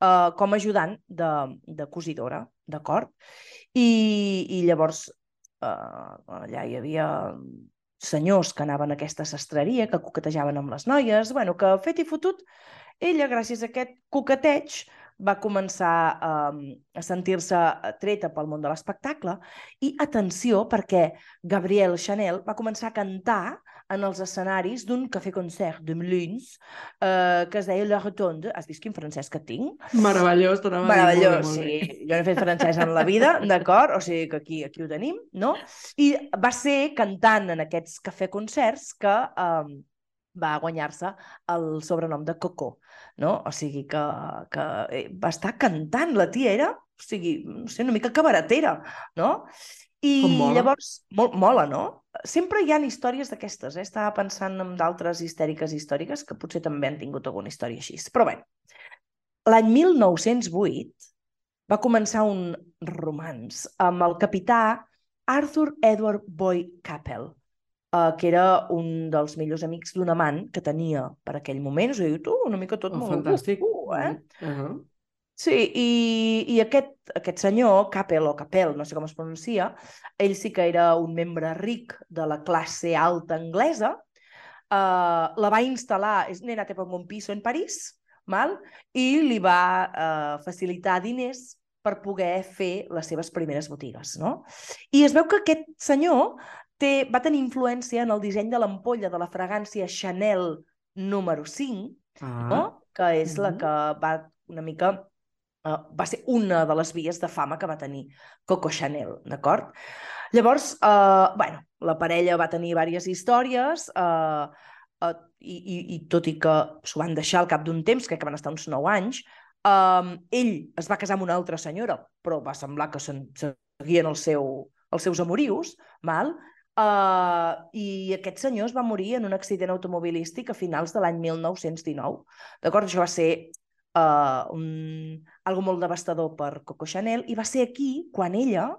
uh, com a ajudant de, de cosidora, d'acord? I, I llavors uh, allà hi havia senyors que anaven a aquesta sastreria, que coquetejaven amb les noies, bueno, que fet i fotut, ella, gràcies a aquest coqueteig, va començar um, a sentir-se treta pel món de l'espectacle i atenció perquè Gabriel Chanel va començar a cantar en els escenaris d'un cafè-concert de Moulins uh, que es deia La Rotonde. Has vist quin francès que tinc? Meravellós, t'anava. Meravellós, molt bé, molt sí. Jo no he fet francès en la vida, d'acord? O sigui que aquí, aquí ho tenim, no? I va ser cantant en aquests cafè-concerts que um, va guanyar-se el sobrenom de Coco, no? O sigui que, que eh, va estar cantant, la tia era, o sigui, no sé, una mica cabaretera, no? I mola. llavors, molt mola, no? Sempre hi ha històries d'aquestes, eh? Estava pensant en d'altres histèriques històriques que potser també han tingut alguna història així. Però bé, l'any 1908 va començar un romans amb el capità Arthur Edward Boy Capel, eh, que era un dels millors amics d'un amant que tenia per aquell moment. O sigui, tu, una mica tot Oh, molt... fantàstic. Uh, uh, eh? Uh -huh. Sí, i, i aquest, aquest senyor, Capel o Capel, no sé com es pronuncia, ell sí que era un membre ric de la classe alta anglesa, uh, la va instal·lar, és nena, pongo un piso en París, mal? i li va uh, facilitar diners per poder fer les seves primeres botigues. No? I es veu que aquest senyor té, va tenir influència en el disseny de l'ampolla de la fragància Chanel número 5, Ah. no? que és la que va una mica... Uh, va ser una de les vies de fama que va tenir Coco Chanel, d'acord? Llavors, uh, bueno, la parella va tenir diverses històries uh, uh, i, i, i tot i que s'ho van deixar al cap d'un temps, crec que van estar uns 9 anys, um, ell es va casar amb una altra senyora, però va semblar que se'n- seguien el seu, els seus amorius, mal? Uh, I aquest senyor es va morir en un accident automobilístic a finals de l'any 1919. D'acord? Això va ser uh, un, algo molt devastador per Coco Chanel i va ser aquí quan ella,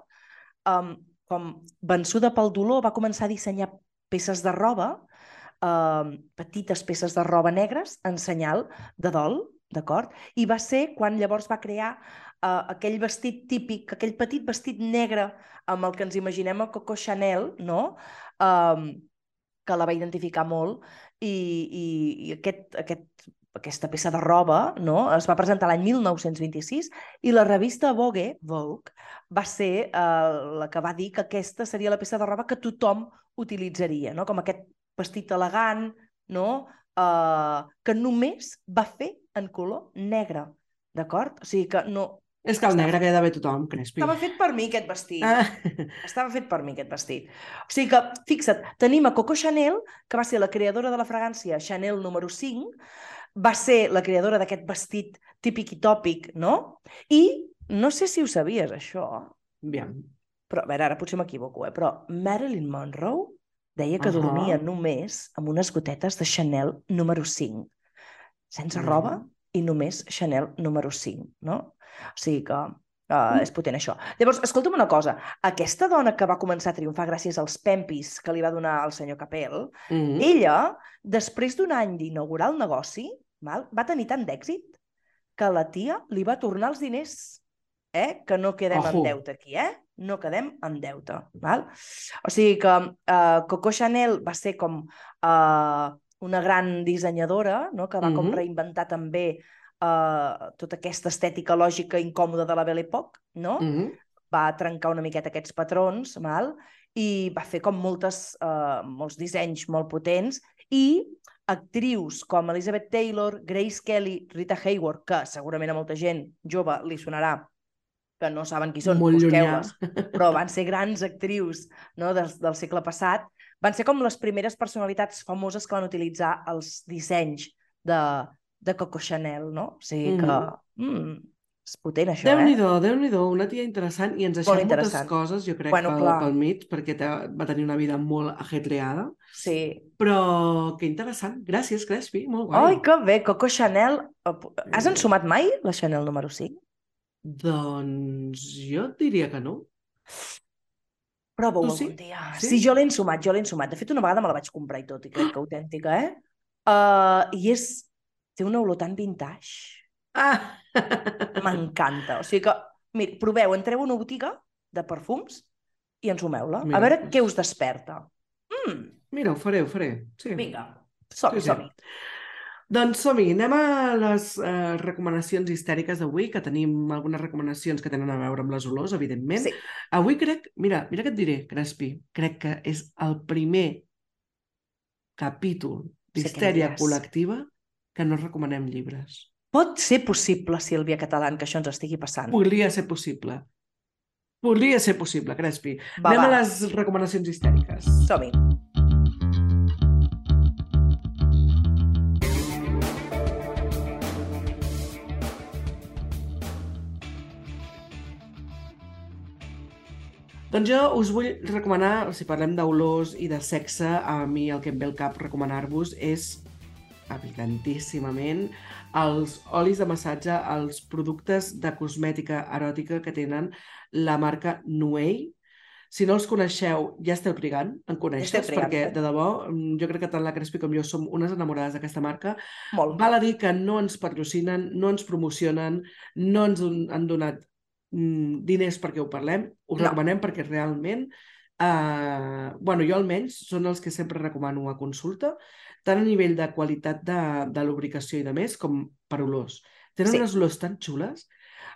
um, com vençuda pel dolor, va començar a dissenyar peces de roba, um, petites peces de roba negres en senyal de dol, d'acord? I va ser quan llavors va crear uh, aquell vestit típic, aquell petit vestit negre amb el que ens imaginem a Coco Chanel, no? Um, que la va identificar molt i, i, i aquest, aquest, aquesta peça de roba no? es va presentar l'any 1926 i la revista Vogue, Vogue va ser uh, la que va dir que aquesta seria la peça de roba que tothom utilitzaria, no? com aquest vestit elegant, no? uh, que només va fer en color negre, d'acord? O sigui que no... És que el negre queda bé tothom, Crespi. Estava fet per mi aquest vestit. Ah. Estava fet per mi aquest vestit. O sigui que, fixa't, tenim a Coco Chanel, que va ser la creadora de la fragància Chanel número 5, va ser la creadora d'aquest vestit típic i tòpic, no? I no sé si ho sabies, això, Aviam. però a veure, ara potser m'equivoco, eh? però Marilyn Monroe deia que Ahà. dormia només amb unes gotetes de Chanel número 5. Sense roba, i només Chanel número 5, no? O sigui que uh, és potent això. Llavors, escolta'm una cosa, aquesta dona que va començar a triomfar gràcies als pempis que li va donar el senyor Capel, Mm. ella, després d'un any d'inaugurar el negoci, val, va tenir tant d'èxit que la tia li va tornar els diners. Eh? Que no quedem Ojo. en deute aquí, eh? No quedem en deute. Val? O sigui que uh, Coco Chanel va ser com uh, una gran dissenyadora, no? que va com Mhm. reinventar també uh, tota aquesta estètica lògica incòmoda de la Belle Époque, no? Mm. va trencar una miqueta aquests patrons, val? i va fer com moltes, uh, molts dissenys molt potents, i actrius com Elizabeth Taylor, Grace Kelly, Rita Hayworth, que segurament a molta gent jove li sonarà que no saben qui són, busqueu-les, però van ser grans actrius no, del, del segle passat, van ser com les primeres personalitats famoses que van utilitzar els dissenys de, de Coco Chanel, no? O sigui que... Mm, és potent, això, eh? Déu-n'hi-do, déu nhi déu una tia interessant i ens deixat moltes coses, jo crec, Bueno, pel, clar. pel mig, perquè te, va tenir una vida molt ajetreada. Sí. Però que interessant. Gràcies, Crespi, molt guai. Ai, que bé, Coco Chanel. Has ensumat mai la Chanel número 5? Doncs jo et diria que no. Prova-ho algun sí? dia. Sí? Sí? jo l'he ensumat, jo l'he ensumat. De fet, una vegada me la vaig comprar i tot, i crec que autèntica, eh? Uh, I és... Té una olor tan vintage. Ah! M'encanta. O sigui que, mira, proveu, entreu a una botiga de perfums i ensumeu-la. A veure doncs. què us desperta. Mm, Mira, ho faré, ho faré. Sí. vinga, som-hi, Sí, sí. som-hi. Doncs som-hi, anem a les eh, recomanacions histèriques d'avui, que tenim algunes recomanacions que tenen a veure amb les olors, evidentment. Sí. Avui crec, mira, mira què et diré, Crespi, crec que és el primer capítol d'histèria diràs. col·lectiva que no recomanem llibres. Pot ser possible, Sílvia Catalán, que això ens estigui passant. Podria ser possible. Podria ser possible, Crespi. Va, Anem va. a les recomanacions histèriques. Som-hi. Doncs jo us vull recomanar, si parlem d'olors i de sexe, a mi el que em ve al cap recomanar-vos és, evidentíssimament, els olis de massatge, els productes de cosmètica eròtica que tenen la marca Nuei. Si no els coneixeu, ja esteu trigant en conèixer trigant, perquè, eh? de debò, mm, jo crec que tant la Crespi com jo som unes enamorades d'aquesta marca. Molt. Val a dir que no ens patrocinen, no ens promocionen, no ens han donat mm, diners perquè ho parlem, ho No. recomanem perquè realment, eh, bueno, jo almenys són els que sempre recomano a consulta, tant a nivell de qualitat de, de lubricació i de més, com per olors. Tenen Sí. unes olors tan xules.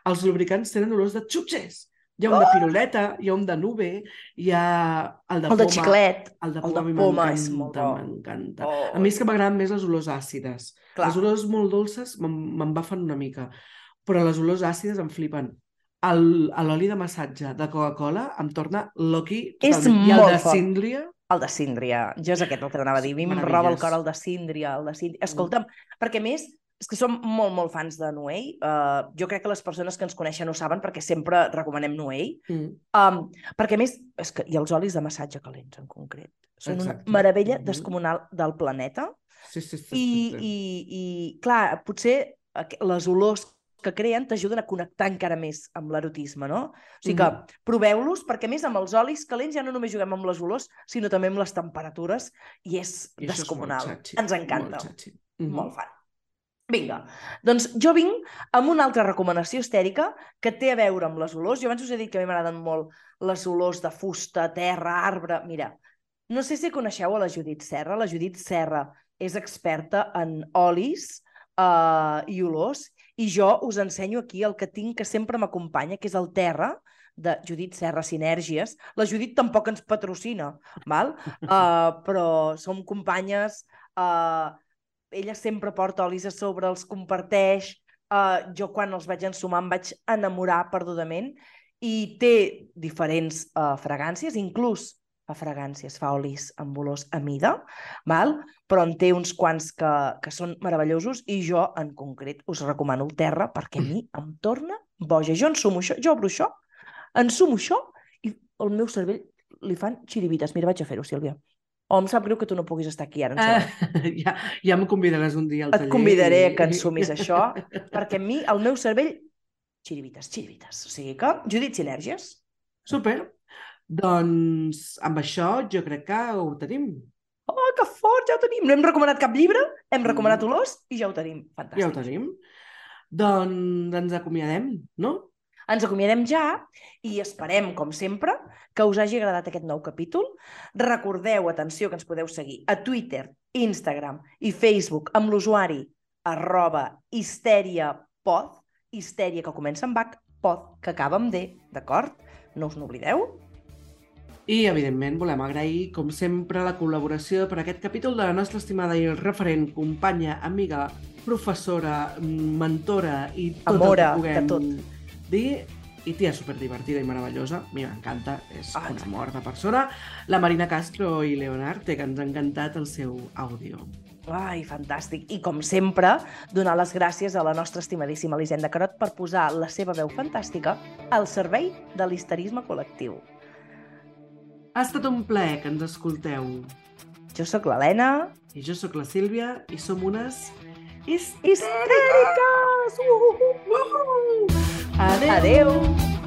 Els lubricants tenen olors de xutxes. Hi ha un de Oh! piruleta, hi ha un de nube, hi ha el de El de poma. xiclet. El de el poma, de a mi poma és molt m'encanta, bo. m'encanta. Oh, A mi és que m'agraden més les olors àcides. Clar. Les olors molt dolces me'n me'n bafen una mica, però les olors àcides em flipen. El- L'oli de massatge de Coca-Cola em torna loqui És totalment. I el de fort. síndria, El de síndria. Jo és aquest el que t'anava a dir. A mi em roba el cor el de síndria. El de síndria. Escolta'm, perquè a més, és que som molt, molt fans de Nuei. Uh, jo crec que les persones que ens coneixen ho saben perquè sempre recomanem Nuei. mm, Um, perquè més, és que, i els olis de massatge calents en concret, són Exacte. una meravella Mhm. descomunal del planeta. sí, sí, sí, I, sí, sí. i, i clar, potser aqu- les olors que creen t'ajuden a connectar encara més amb l'erotisme, no? O sigui que Mhm. proveu-los, perquè a més amb els olis calents ja no només juguem amb les olors, sinó també amb les temperatures, i és I és descomunal. xatxi, Ens encanta. Molt xatxi. Mhm. Molt fan. Vinga, doncs jo vinc amb una altra recomanació histèrica que té a veure amb les olors. Jo abans us he dit que a mi m'agraden molt les olors de fusta, terra, arbre... Mira, no sé si coneixeu a la Judit Serra. La Judit Serra és experta en olis uh, i olors i jo us ensenyo aquí el que tinc que sempre m'acompanya, que és el terra de Judit Serra Sinèrgies. La Judit tampoc ens patrocina, val? Uh, però som companyes... Uh, ella sempre porta olis a sobre, els comparteix. Uh, jo quan els vaig ensumar em vaig enamorar perdudament i té diferents uh, fragàncies, inclús fa fragàncies, fa olis amb olors a mida, val? però en té uns quants que, que són meravellosos i jo en concret us recomano el terra perquè a mi em torna boja. Jo ensumo això, jo obro això, ensumo això i el meu cervell li fan xiribites. Mira, vaig a fer-ho, Sílvia. O em sap greu que tu no puguis estar aquí ara. Ah, ja, ja em convidaràs un dia al Et taller. convidaré i- que ensumis això, perquè a mi, el meu cervell, xirivites, xirivites. O sigui que, Judit Sinergies. Super. Doncs amb això jo crec que ho tenim. Oh, que fort, ja ho tenim. No hem recomanat cap llibre, hem recomanat Mm. olors i ja ho tenim. Fantàstic. Ja ho tenim. Doncs ens acomiadem, no? Ens acomiadem ja i esperem, com sempre, que us hagi agradat aquest nou capítol. Recordeu, atenció, que ens podeu seguir a Twitter, Instagram i Facebook amb l'usuari arroba histeriapod, histèria que comença amb H, pod, que acaba amb D, d'acord? No us n'oblideu? I, evidentment, volem agrair, com sempre, la col·laboració per aquest capítol de la nostra estimada i referent, companya, amiga, professora, mentora i tot Amora, el que puguem de tot. dir. I tia superdivertida i meravellosa. A mi m'encanta, és Ai. un amor de persona. La Marina Castro i Leonard, que ens ha encantat el seu àudio. Ai, fantàstic. I com sempre, donar les gràcies a la nostra estimadíssima Elisenda Carot per posar la seva veu fantàstica al servei de l'histerisme col·lectiu. Ha estat un plaer que ens escolteu. Jo sóc l'Helena. I jo sóc la Sílvia i som unes histèriques! Histèriques! Uh, uh, uh. Adéu! Adéu!